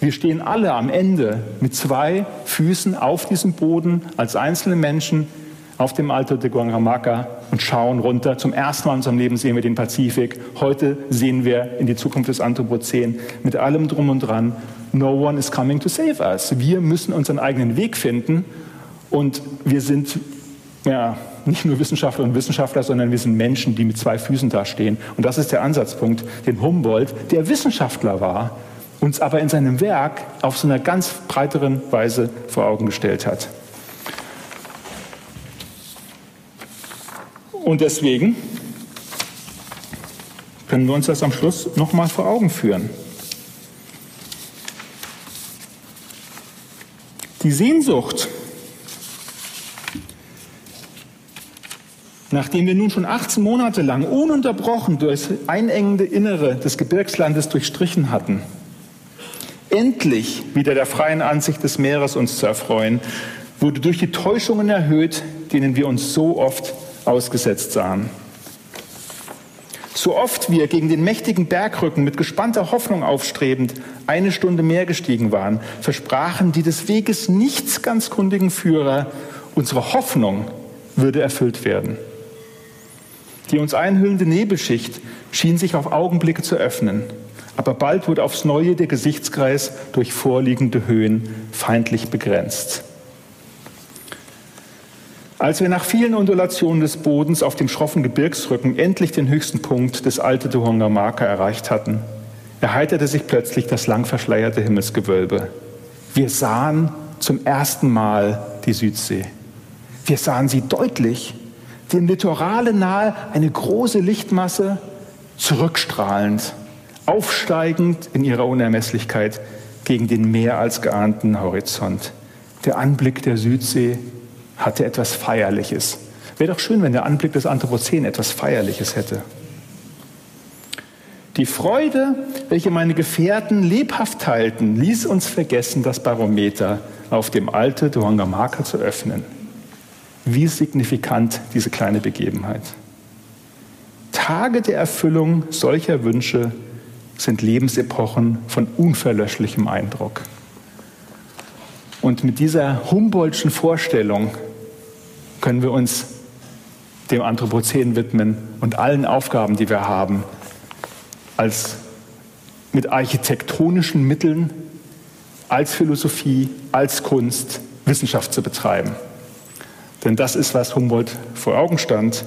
Wir stehen alle am Ende mit zwei Füßen auf diesem Boden als einzelne Menschen auf dem Alto de Guangramaca und schauen runter. Zum ersten Mal in unserem Leben sehen wir den Pazifik. Heute sehen wir in die Zukunft des Anthropozän mit allem drum und dran. No one is coming to save us. Wir müssen unseren eigenen Weg finden und wir sind ja, nicht nur Wissenschaftler und Wissenschaftler, sondern wir sind Menschen, die mit zwei Füßen dastehen. Und das ist der Ansatzpunkt, den Humboldt, der Wissenschaftler war, uns aber in seinem Werk auf so einer ganz breiteren Weise vor Augen gestellt hat. Und deswegen können wir uns das am Schluss nochmal vor Augen führen. Die Sehnsucht, nachdem wir nun schon 18 Monate lang ununterbrochen durch das einengende Innere des Gebirgslandes durchstrichen hatten, endlich wieder der freien Ansicht des Meeres uns zu erfreuen, wurde durch die Täuschungen erhöht, denen wir uns so oft ausgesetzt sahen. So oft wir gegen den mächtigen Bergrücken mit gespannter Hoffnung aufstrebend eine Stunde mehr gestiegen waren, versprachen die des Weges nichts ganz kundigen Führer, unsere Hoffnung würde erfüllt werden. Die uns einhüllende Nebelschicht schien sich auf Augenblicke zu öffnen, aber bald wurde aufs Neue der Gesichtskreis durch vorliegende Höhen feindlich begrenzt. Als wir nach vielen Undulationen des Bodens auf dem schroffen Gebirgsrücken endlich den höchsten Punkt des Alte Duhongamaka erreicht hatten, erheiterte sich plötzlich das lang verschleierte Himmelsgewölbe. Wir sahen zum ersten Mal die Südsee. Wir sahen sie deutlich, dem Litorale nahe eine große Lichtmasse, zurückstrahlend, aufsteigend in ihrer Unermesslichkeit gegen den mehr als geahnten Horizont. Der Anblick der Südsee hatte etwas Feierliches. Wäre doch schön, wenn der Anblick des Anthropozän etwas Feierliches hätte. Die Freude, welche meine Gefährten lebhaft teilten, ließ uns vergessen, das Barometer auf dem Alte Duangamaka zu öffnen. Wie signifikant diese kleine Begebenheit. Tage der Erfüllung solcher Wünsche sind Lebensepochen von unverlöschlichem Eindruck. Und mit dieser Humboldtschen Vorstellung können wir uns dem Anthropozän widmen und allen Aufgaben, die wir haben, als mit architektonischen Mitteln, als Philosophie, als Kunst, Wissenschaft zu betreiben. Denn das ist, was Humboldt vor Augen stand.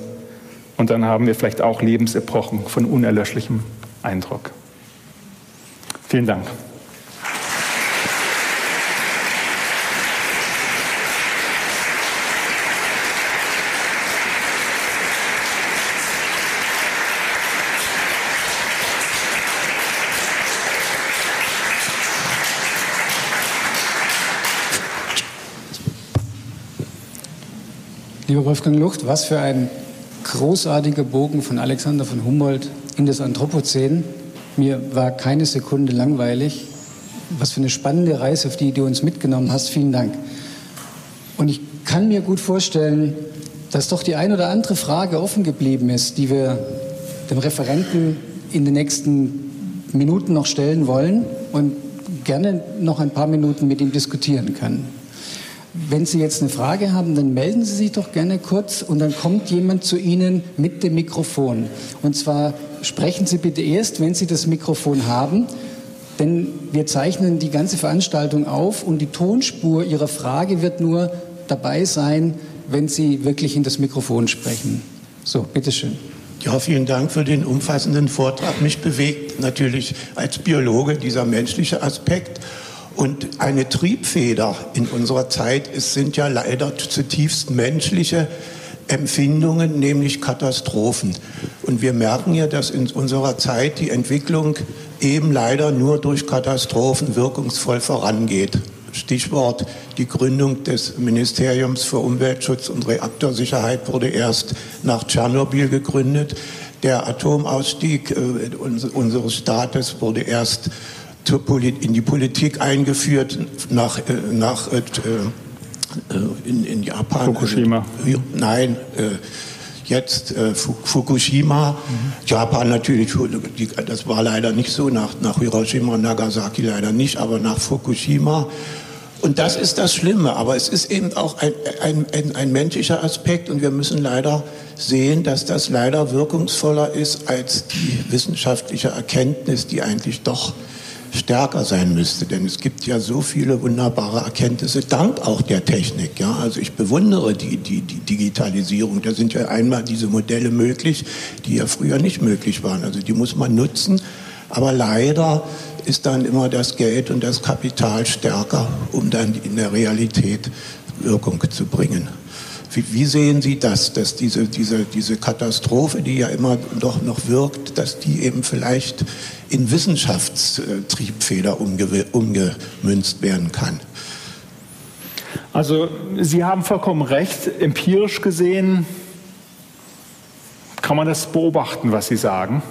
Und dann haben wir vielleicht auch Lebensepochen von unerlöschlichem Eindruck. Vielen Dank. Lieber Wolfgang Lucht, was für ein großartiger Bogen von Alexander von Humboldt in das Anthropozän. Mir war keine Sekunde langweilig. Was für eine spannende Reise, auf die du uns mitgenommen hast. Vielen Dank. Und ich kann mir gut vorstellen, dass doch die ein oder andere Frage offen geblieben ist, die wir dem Referenten in den nächsten Minuten noch stellen wollen und gerne noch ein paar Minuten mit ihm diskutieren können. Wenn Sie jetzt eine Frage haben, dann melden Sie sich doch gerne kurz und dann kommt jemand zu Ihnen mit dem Mikrofon. Und zwar sprechen Sie bitte erst, wenn Sie das Mikrofon haben, denn wir zeichnen die ganze Veranstaltung auf und die Tonspur Ihrer Frage wird nur dabei sein, wenn Sie wirklich in das Mikrofon sprechen. So, bitteschön. Ja, vielen Dank für den umfassenden Vortrag. Mich bewegt natürlich als Biologe dieser menschliche Aspekt. Und eine Triebfeder in unserer Zeit ist, sind ja leider zutiefst menschliche Empfindungen, nämlich Katastrophen. Und wir merken ja, dass in unserer Zeit die Entwicklung eben leider nur durch Katastrophen wirkungsvoll vorangeht. Stichwort die Gründung des Ministeriums für Umweltschutz und Reaktorsicherheit wurde erst nach Tschernobyl gegründet. Der Atomausstieg äh, unseres Staates wurde erst in die Politik eingeführt nach, äh, nach äh, in, in, Japan. Fukushima. nein, jetzt Fukushima. Mhm. Japan natürlich, das war leider nicht so, nach, nach Hiroshima und Nagasaki leider nicht, aber nach Fukushima und das ist das Schlimme, aber es ist eben auch ein, ein, ein, ein, menschlicher Aspekt und wir müssen leider sehen, dass das leider wirkungsvoller ist als die wissenschaftliche Erkenntnis, die eigentlich doch stärker sein müsste. Denn es gibt ja so viele wunderbare Erkenntnisse, dank auch der Technik. Ja? Also ich bewundere die, die, die Digitalisierung. Da sind ja einmal diese Modelle möglich, die ja früher nicht möglich waren. Also die muss man nutzen. Aber leider ist dann immer das Geld und das Kapital stärker, um dann in der Realität Wirkung zu bringen. Wie, wie, sehen Sie das, dass diese, diese, diese Katastrophe, die ja immer doch noch wirkt, dass die eben vielleicht in Wissenschaftstriebfeder umge, umgemünzt werden kann? Also Sie haben vollkommen recht. Empirisch gesehen kann man das beobachten, was Sie sagen.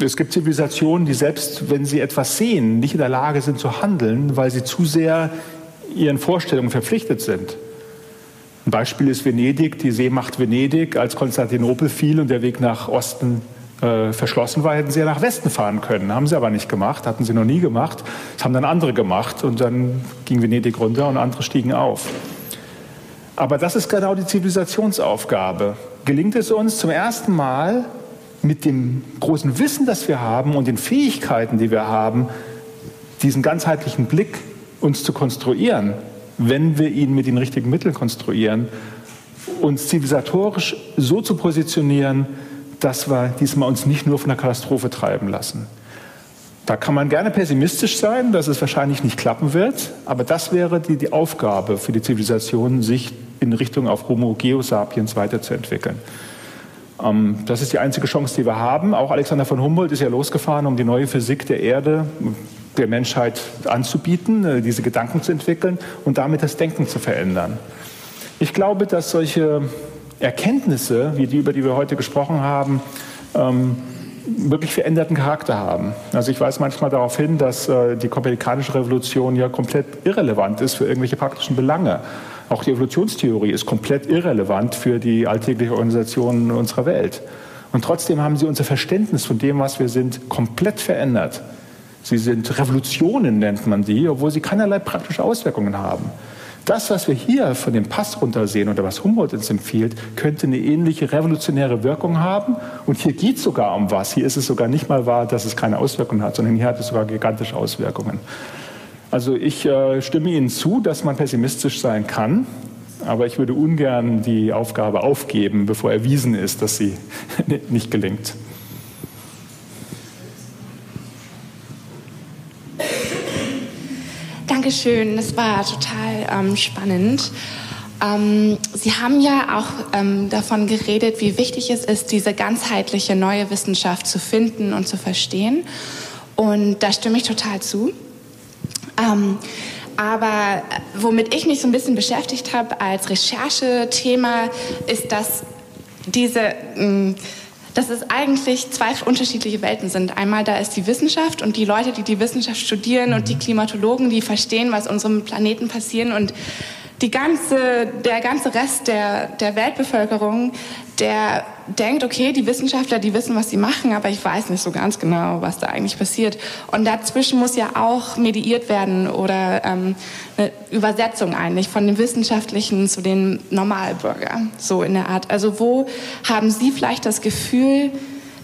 Es gibt Zivilisationen, die selbst, wenn sie etwas sehen, nicht in der Lage sind zu handeln, weil sie zu sehr ihren Vorstellungen verpflichtet sind. Ein Beispiel ist Venedig, die Seemacht Venedig. Als Konstantinopel fiel und der Weg nach Osten äh, verschlossen war, hätten sie ja nach Westen fahren können. Haben sie aber nicht gemacht, hatten sie noch nie gemacht. Das haben dann andere gemacht und dann ging Venedig runter und andere stiegen auf. Aber das ist genau die Zivilisationsaufgabe. Gelingt es uns zum ersten Mal, mit dem großen Wissen, das wir haben und den Fähigkeiten, die wir haben, diesen ganzheitlichen Blick uns zu konstruieren, wenn wir ihn mit den richtigen Mitteln konstruieren, uns zivilisatorisch so zu positionieren, dass wir diesmal uns nicht nur von der Katastrophe treiben lassen. Da kann man gerne pessimistisch sein, dass es wahrscheinlich nicht klappen wird, aber das wäre die, die Aufgabe für die Zivilisation, sich in Richtung auf Homo Geosapiens weiterzuentwickeln. Ähm, das ist die einzige Chance, die wir haben. Auch Alexander von Humboldt ist ja losgefahren, um die neue Physik der Erde der Menschheit anzubieten, äh, diese Gedanken zu entwickeln und damit das Denken zu verändern. Ich glaube, dass solche Erkenntnisse, wie die, über die wir heute gesprochen haben, ähm, wirklich veränderten Charakter haben. Also ich weise manchmal darauf hin, dass äh, die kopernikanische Revolution ja komplett irrelevant ist für irgendwelche praktischen Belange. Auch die Evolutionstheorie ist komplett irrelevant für die alltägliche Organisation unserer Welt. Und trotzdem haben sie unser Verständnis von dem, was wir sind, komplett verändert. Sie sind Revolutionen, nennt man die, obwohl sie keinerlei praktische Auswirkungen haben. Das, was wir hier von dem Pass runtersehen oder was Humboldt uns empfiehlt, könnte eine ähnliche revolutionäre Wirkung haben. Und hier geht es sogar um was. Hier ist es sogar nicht mal wahr, dass es keine Auswirkungen hat, sondern hier hat es sogar gigantische Auswirkungen. Also ich äh, stimme Ihnen zu, dass man pessimistisch sein kann, aber ich würde ungern die Aufgabe aufgeben, bevor erwiesen ist, dass sie nicht gelingt. Dankeschön, das war total ähm, spannend. Ähm, Sie haben ja auch ähm, davon geredet, wie wichtig es ist, diese ganzheitliche neue Wissenschaft zu finden und zu verstehen. Und da stimme ich total zu. Ähm, aber womit ich mich so ein bisschen beschäftigt habe als Recherchethema, ist, dass diese, mm, dass es eigentlich zwei unterschiedliche Welten sind. Einmal da ist die Wissenschaft und die Leute, die die Wissenschaft studieren und die mhm. Klimatologen, die verstehen, was unserem Planeten passiert und die ganze, der ganze Rest der, der Weltbevölkerung, der denkt, okay, die Wissenschaftler, die wissen, was sie machen, aber ich weiß nicht so ganz genau, was da eigentlich passiert. Und dazwischen muss ja auch mediiert werden oder ähm, eine Übersetzung eigentlich von dem Wissenschaftlichen zu den Normalbürger, so in der Art. Also wo haben Sie vielleicht das Gefühl,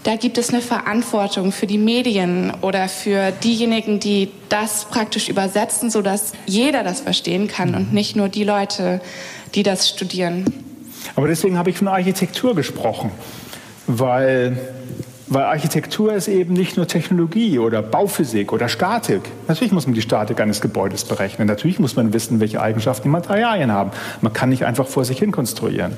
da gibt es eine Verantwortung für die Medien oder für diejenigen, die das praktisch übersetzen, sodass jeder das verstehen kann und nicht nur die Leute, die das studieren. Aber deswegen habe ich von Architektur gesprochen, weil Weil Architektur ist eben nicht nur Technologie oder Bauphysik oder Statik. Natürlich muss man die Statik eines Gebäudes berechnen. Natürlich muss man wissen, welche Eigenschaften die Materialien haben. Man kann nicht einfach vor sich hin konstruieren.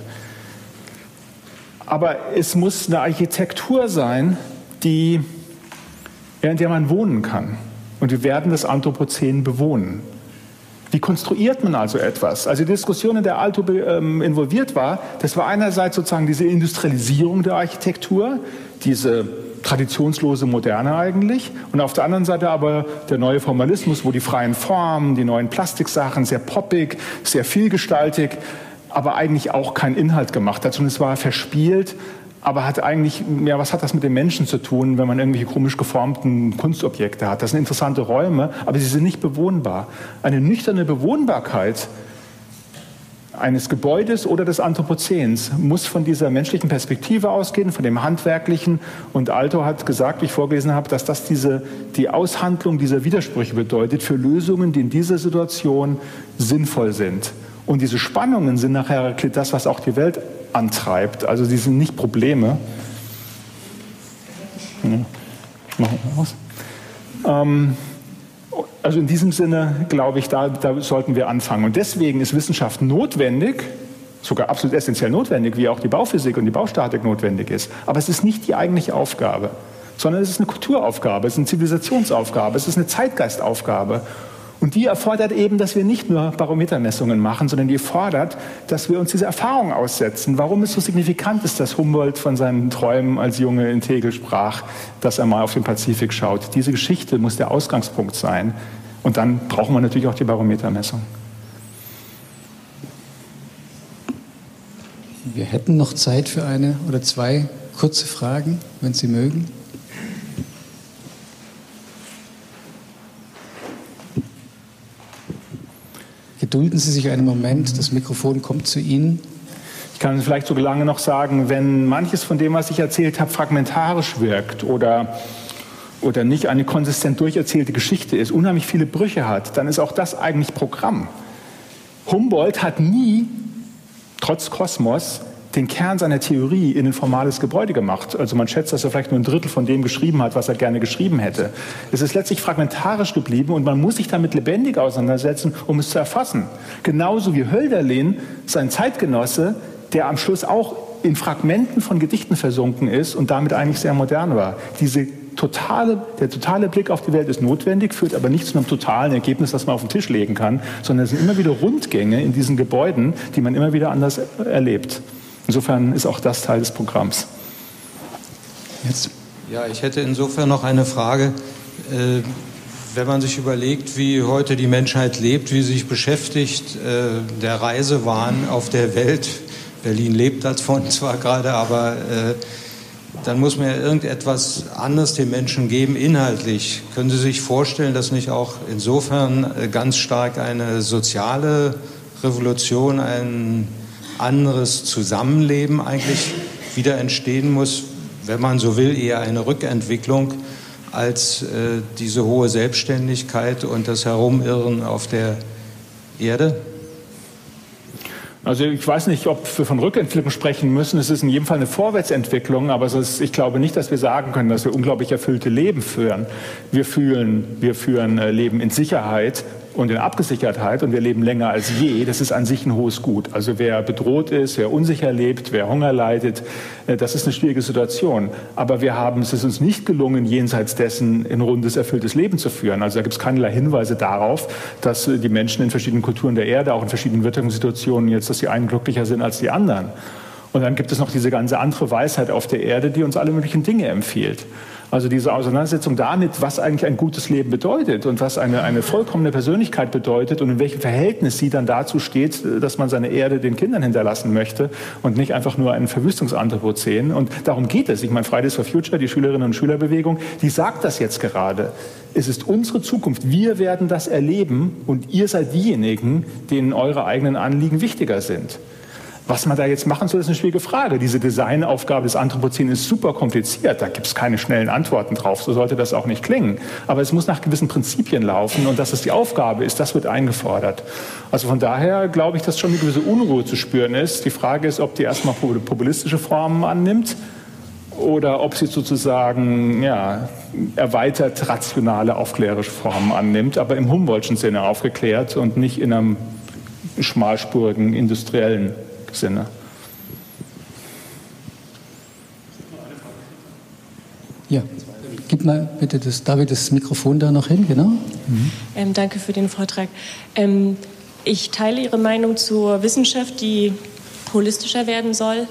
Aber es muss eine Architektur sein, die, in der man wohnen kann. Und wir werden das Anthropozän bewohnen. Wie konstruiert man also etwas? Also die Diskussion, in der Alto ähm, involviert war, das war einerseits sozusagen diese Industrialisierung der Architektur, diese traditionslose Moderne eigentlich, und auf der anderen Seite aber der neue Formalismus, wo die freien Formen, die neuen Plastiksachen sehr poppig, sehr vielgestaltig, aber eigentlich auch keinen Inhalt gemacht hat, sondern es war verspielt, aber hat eigentlich, ja, was hat das mit den Menschen zu tun, wenn man irgendwelche komisch geformten Kunstobjekte hat? Das sind interessante Räume, aber sie sind nicht bewohnbar. Eine nüchterne Bewohnbarkeit eines Gebäudes oder des Anthropozäns muss von dieser menschlichen Perspektive ausgehen, von dem handwerklichen. Und Alto hat gesagt, wie ich vorgelesen habe, dass das diese, die Aushandlung dieser Widersprüche bedeutet für Lösungen, die in dieser Situation sinnvoll sind. Und diese Spannungen sind nachher das, was auch die Welt antreibt. Also sie sind nicht Probleme. Machen wir aus. Ähm, also in diesem Sinne glaube ich, da, da sollten wir anfangen. Und deswegen ist Wissenschaft notwendig, sogar absolut essentiell notwendig, wie auch die Bauphysik und die Baustatik notwendig ist. Aber es ist nicht die eigentliche Aufgabe, sondern es ist eine Kulturaufgabe, es ist eine Zivilisationsaufgabe, es ist eine Zeitgeistaufgabe. Und die erfordert eben, dass wir nicht nur Barometermessungen machen, sondern die fordert, dass wir uns diese Erfahrung aussetzen. Warum es so signifikant ist, dass Humboldt von seinen Träumen als Junge in Tegel sprach, dass er mal auf den Pazifik schaut. Diese Geschichte muss der Ausgangspunkt sein. Und dann brauchen wir natürlich auch die Barometermessung. Wir hätten noch Zeit für eine oder zwei kurze Fragen, wenn Sie mögen. Gedulden Sie sich einen Moment, das Mikrofon kommt zu Ihnen. Ich kann vielleicht so lange noch sagen, wenn manches von dem, was ich erzählt habe, fragmentarisch wirkt oder, oder nicht eine konsistent durcherzählte Geschichte ist, unheimlich viele Brüche hat, dann ist auch das eigentlich Programm. Humboldt hat nie, trotz Kosmos, den Kern seiner Theorie in ein formales Gebäude gemacht. Also man schätzt, dass er vielleicht nur ein Drittel von dem geschrieben hat, was er gerne geschrieben hätte. Es ist letztlich fragmentarisch geblieben und man muss sich damit lebendig auseinandersetzen, um es zu erfassen. Genauso wie Hölderlin, sein Zeitgenosse, der am Schluss auch in Fragmenten von Gedichten versunken ist und damit eigentlich sehr modern war. Diese totale, der totale Blick auf die Welt ist notwendig, führt aber nicht zu einem totalen Ergebnis, das man auf den Tisch legen kann, sondern es sind immer wieder Rundgänge in diesen Gebäuden, die man immer wieder anders erlebt. Insofern ist auch das Teil des Programms. Jetzt. Ja, ich hätte insofern noch eine Frage. Äh, wenn man sich überlegt, wie heute die Menschheit lebt, wie sie sich beschäftigt, äh, der Reisewahn auf der Welt, Berlin lebt davon zwar gerade, aber äh, dann muss man ja irgendetwas anderes den Menschen geben, inhaltlich. Können Sie sich vorstellen, dass nicht auch insofern ganz stark eine soziale Revolution, ein anderes Zusammenleben eigentlich wieder entstehen muss, wenn man so will, eher eine Rückentwicklung als äh, diese hohe Selbstständigkeit und das Herumirren auf der Erde? Also ich weiß nicht, ob wir von Rückentwicklung sprechen müssen. Es ist in jedem Fall eine Vorwärtsentwicklung, aber ist, ich glaube nicht, dass wir sagen können, dass wir unglaublich erfüllte Leben führen. Wir fühlen, wir führen äh, Leben in Sicherheit und in Abgesichertheit und wir leben länger als je, das ist an sich ein hohes Gut. Also wer bedroht ist, wer unsicher lebt, wer Hunger leidet, äh, das ist eine schwierige Situation. Aber wir haben, es ist uns nicht gelungen, jenseits dessen ein rundes, erfülltes Leben zu führen. Also da gibt es keinerlei Hinweise darauf, dass äh, die Menschen in verschiedenen Kulturen der Erde, auch in verschiedenen Wirtschaftssituationen jetzt, dass die einen glücklicher sind als die anderen. Und dann gibt es noch diese ganze andere Weisheit auf der Erde, die uns alle möglichen Dinge empfiehlt. Also diese Auseinandersetzung damit, was eigentlich ein gutes Leben bedeutet und was eine, eine vollkommene Persönlichkeit bedeutet und in welchem Verhältnis sie dann dazu steht, dass man seine Erde den Kindern hinterlassen möchte und nicht einfach nur einen Verwüstungsanthropozän. Und darum geht es. Ich meine, Fridays for Future, die Schülerinnen und Schülerbewegung, die sagt das jetzt gerade. Es ist unsere Zukunft. Wir werden das erleben und ihr seid diejenigen, denen eure eigenen Anliegen wichtiger sind. Was man da jetzt machen soll, ist eine schwierige Frage. Diese Designaufgabe des Anthropozän ist super kompliziert. Da gibt es keine schnellen Antworten drauf. So sollte das auch nicht klingen. Aber es muss nach gewissen Prinzipien laufen und dass es die Aufgabe ist, das wird eingefordert. Also von daher glaube ich, dass schon eine gewisse Unruhe zu spüren ist. Die Frage ist, ob die erstmal populistische Formen annimmt oder ob sie sozusagen ja, erweitert rationale aufklärerische Formen annimmt, aber im Humboldtschen Sinne aufgeklärt und nicht in einem schmalspurigen industriellen Sinne. Ja, gib mal bitte das, David das Mikrofon da noch hin, genau. Mhm. Ähm, danke für den Vortrag. Ähm, ich teile Ihre Meinung zur Wissenschaft, die holistischer werden soll.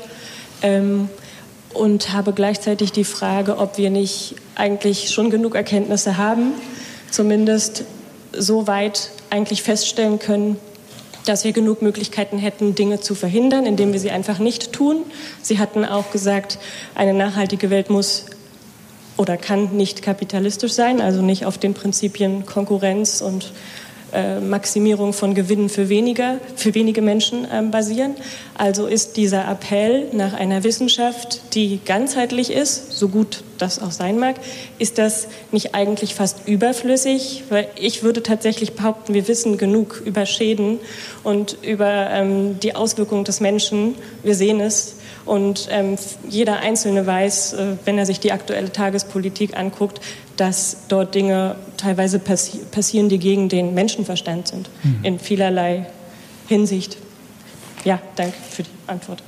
Ähm, und habe gleichzeitig die Frage, ob wir nicht eigentlich schon genug Erkenntnisse haben, zumindest so weit eigentlich feststellen können, dass wir genug Möglichkeiten hätten, Dinge zu verhindern, indem wir sie einfach nicht tun. Sie hatten auch gesagt, eine nachhaltige Welt muss oder kann nicht kapitalistisch sein, also nicht auf den Prinzipien Konkurrenz und äh, Maximierung von Gewinnen für, weniger, für wenige Menschen ähm, basieren. Also ist dieser Appell nach einer Wissenschaft, die ganzheitlich ist, so gut das auch sein mag, ist das nicht eigentlich fast überflüssig? Weil ich würde tatsächlich behaupten, wir wissen genug über Schäden und über ähm, die Auswirkungen des Menschen. Wir sehen es. Und ähm, jeder Einzelne weiß, äh, wenn er sich die aktuelle Tagespolitik anguckt, dass dort Dinge teilweise passi passieren, die gegen den Menschenverstand sind, mhm. in vielerlei Hinsicht. Ja, danke für die Antwort.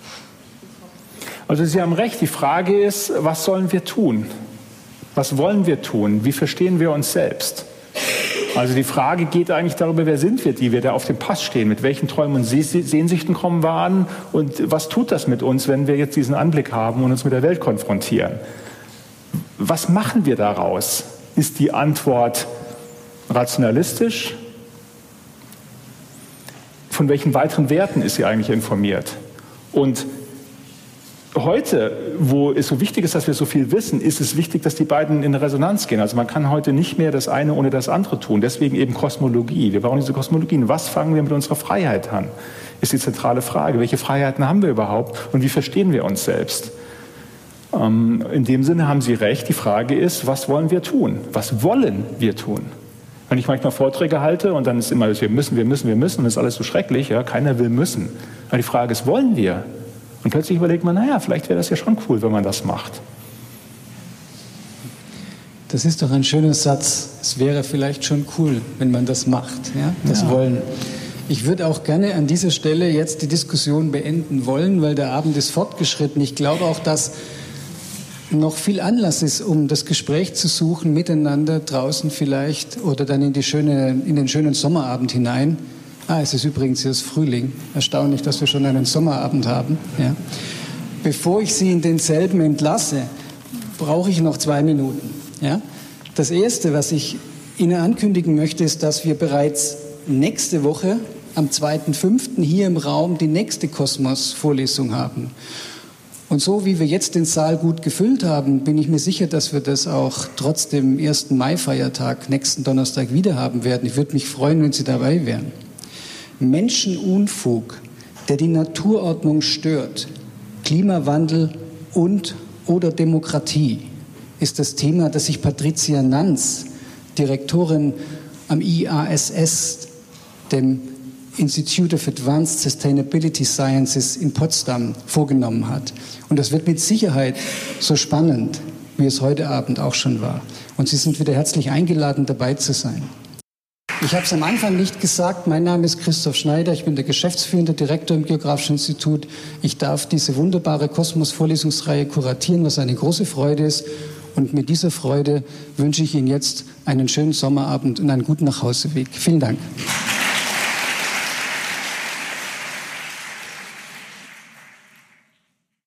Also Sie haben recht, die Frage ist, was sollen wir tun? Was wollen wir tun? Wie verstehen wir uns selbst? Also die Frage geht eigentlich darüber, wer sind wir, die wir da auf dem Pass stehen, mit welchen Träumen und Sehnsüchten kommen wir an und was tut das mit uns, wenn wir jetzt diesen Anblick haben und uns mit der Welt konfrontieren? Was machen wir daraus? Ist die Antwort rationalistisch? Von welchen weiteren Werten ist sie eigentlich informiert? Und heute, wo es so wichtig ist, dass wir so viel wissen, ist es wichtig, dass die beiden in Resonanz gehen. Also man kann heute nicht mehr das eine ohne das andere tun. Deswegen eben Kosmologie. Wir brauchen diese Kosmologien. Was fangen wir mit unserer Freiheit an? Ist die zentrale Frage. Welche Freiheiten haben wir überhaupt und wie verstehen wir uns selbst? Ähm, in dem Sinne haben Sie recht. Die Frage ist, was wollen wir tun? Was wollen wir tun? Wenn ich manchmal Vorträge halte und dann ist immer, wir müssen, wir müssen, wir müssen, das ist alles so schrecklich, ja, keiner will müssen. Aber die Frage ist, wollen wir? Und plötzlich überlegt man, naja, vielleicht wäre das ja schon cool, wenn man das macht. Das ist doch ein schöner Satz. Es wäre vielleicht schon cool, wenn man das macht, ja? das ja. Wollen. Ich würde auch gerne an dieser Stelle jetzt die Diskussion beenden wollen, weil der Abend ist fortgeschritten. Ich glaube auch, dass noch viel Anlass ist, um das Gespräch zu suchen miteinander draußen vielleicht oder dann in, die schöne, in den schönen Sommerabend hinein. Ah, es ist übrigens jetzt Frühling. Erstaunlich, dass wir schon einen Sommerabend haben. Ja. Bevor ich Sie in denselben entlasse, brauche ich noch zwei Minuten. Ja. Das Erste, was ich Ihnen ankündigen möchte, ist, dass wir bereits nächste Woche am 2.5. hier im Raum die nächste Kosmos-Vorlesung haben. Und so wie wir jetzt den Saal gut gefüllt haben, bin ich mir sicher, dass wir das auch trotz dem ersten Mai-Feiertag nächsten Donnerstag wieder haben werden. Ich würde mich freuen, wenn Sie dabei wären. Menschenunfug, der die Naturordnung stört, Klimawandel und oder Demokratie ist das Thema, das sich Patricia Nanz, Direktorin am IASS, dem Institute of Advanced Sustainability Sciences in Potsdam vorgenommen hat. Und das wird mit Sicherheit so spannend, wie es heute Abend auch schon war. Und Sie sind wieder herzlich eingeladen, dabei zu sein. Ich habe es am Anfang nicht gesagt. Mein Name ist Christoph Schneider. Ich bin der geschäftsführende Direktor im Geografischen Institut. Ich darf diese wunderbare Kosmos-Vorlesungsreihe kuratieren, was eine große Freude ist. Und mit dieser Freude wünsche ich Ihnen jetzt einen schönen Sommerabend und einen guten Nachhauseweg. Vielen Dank.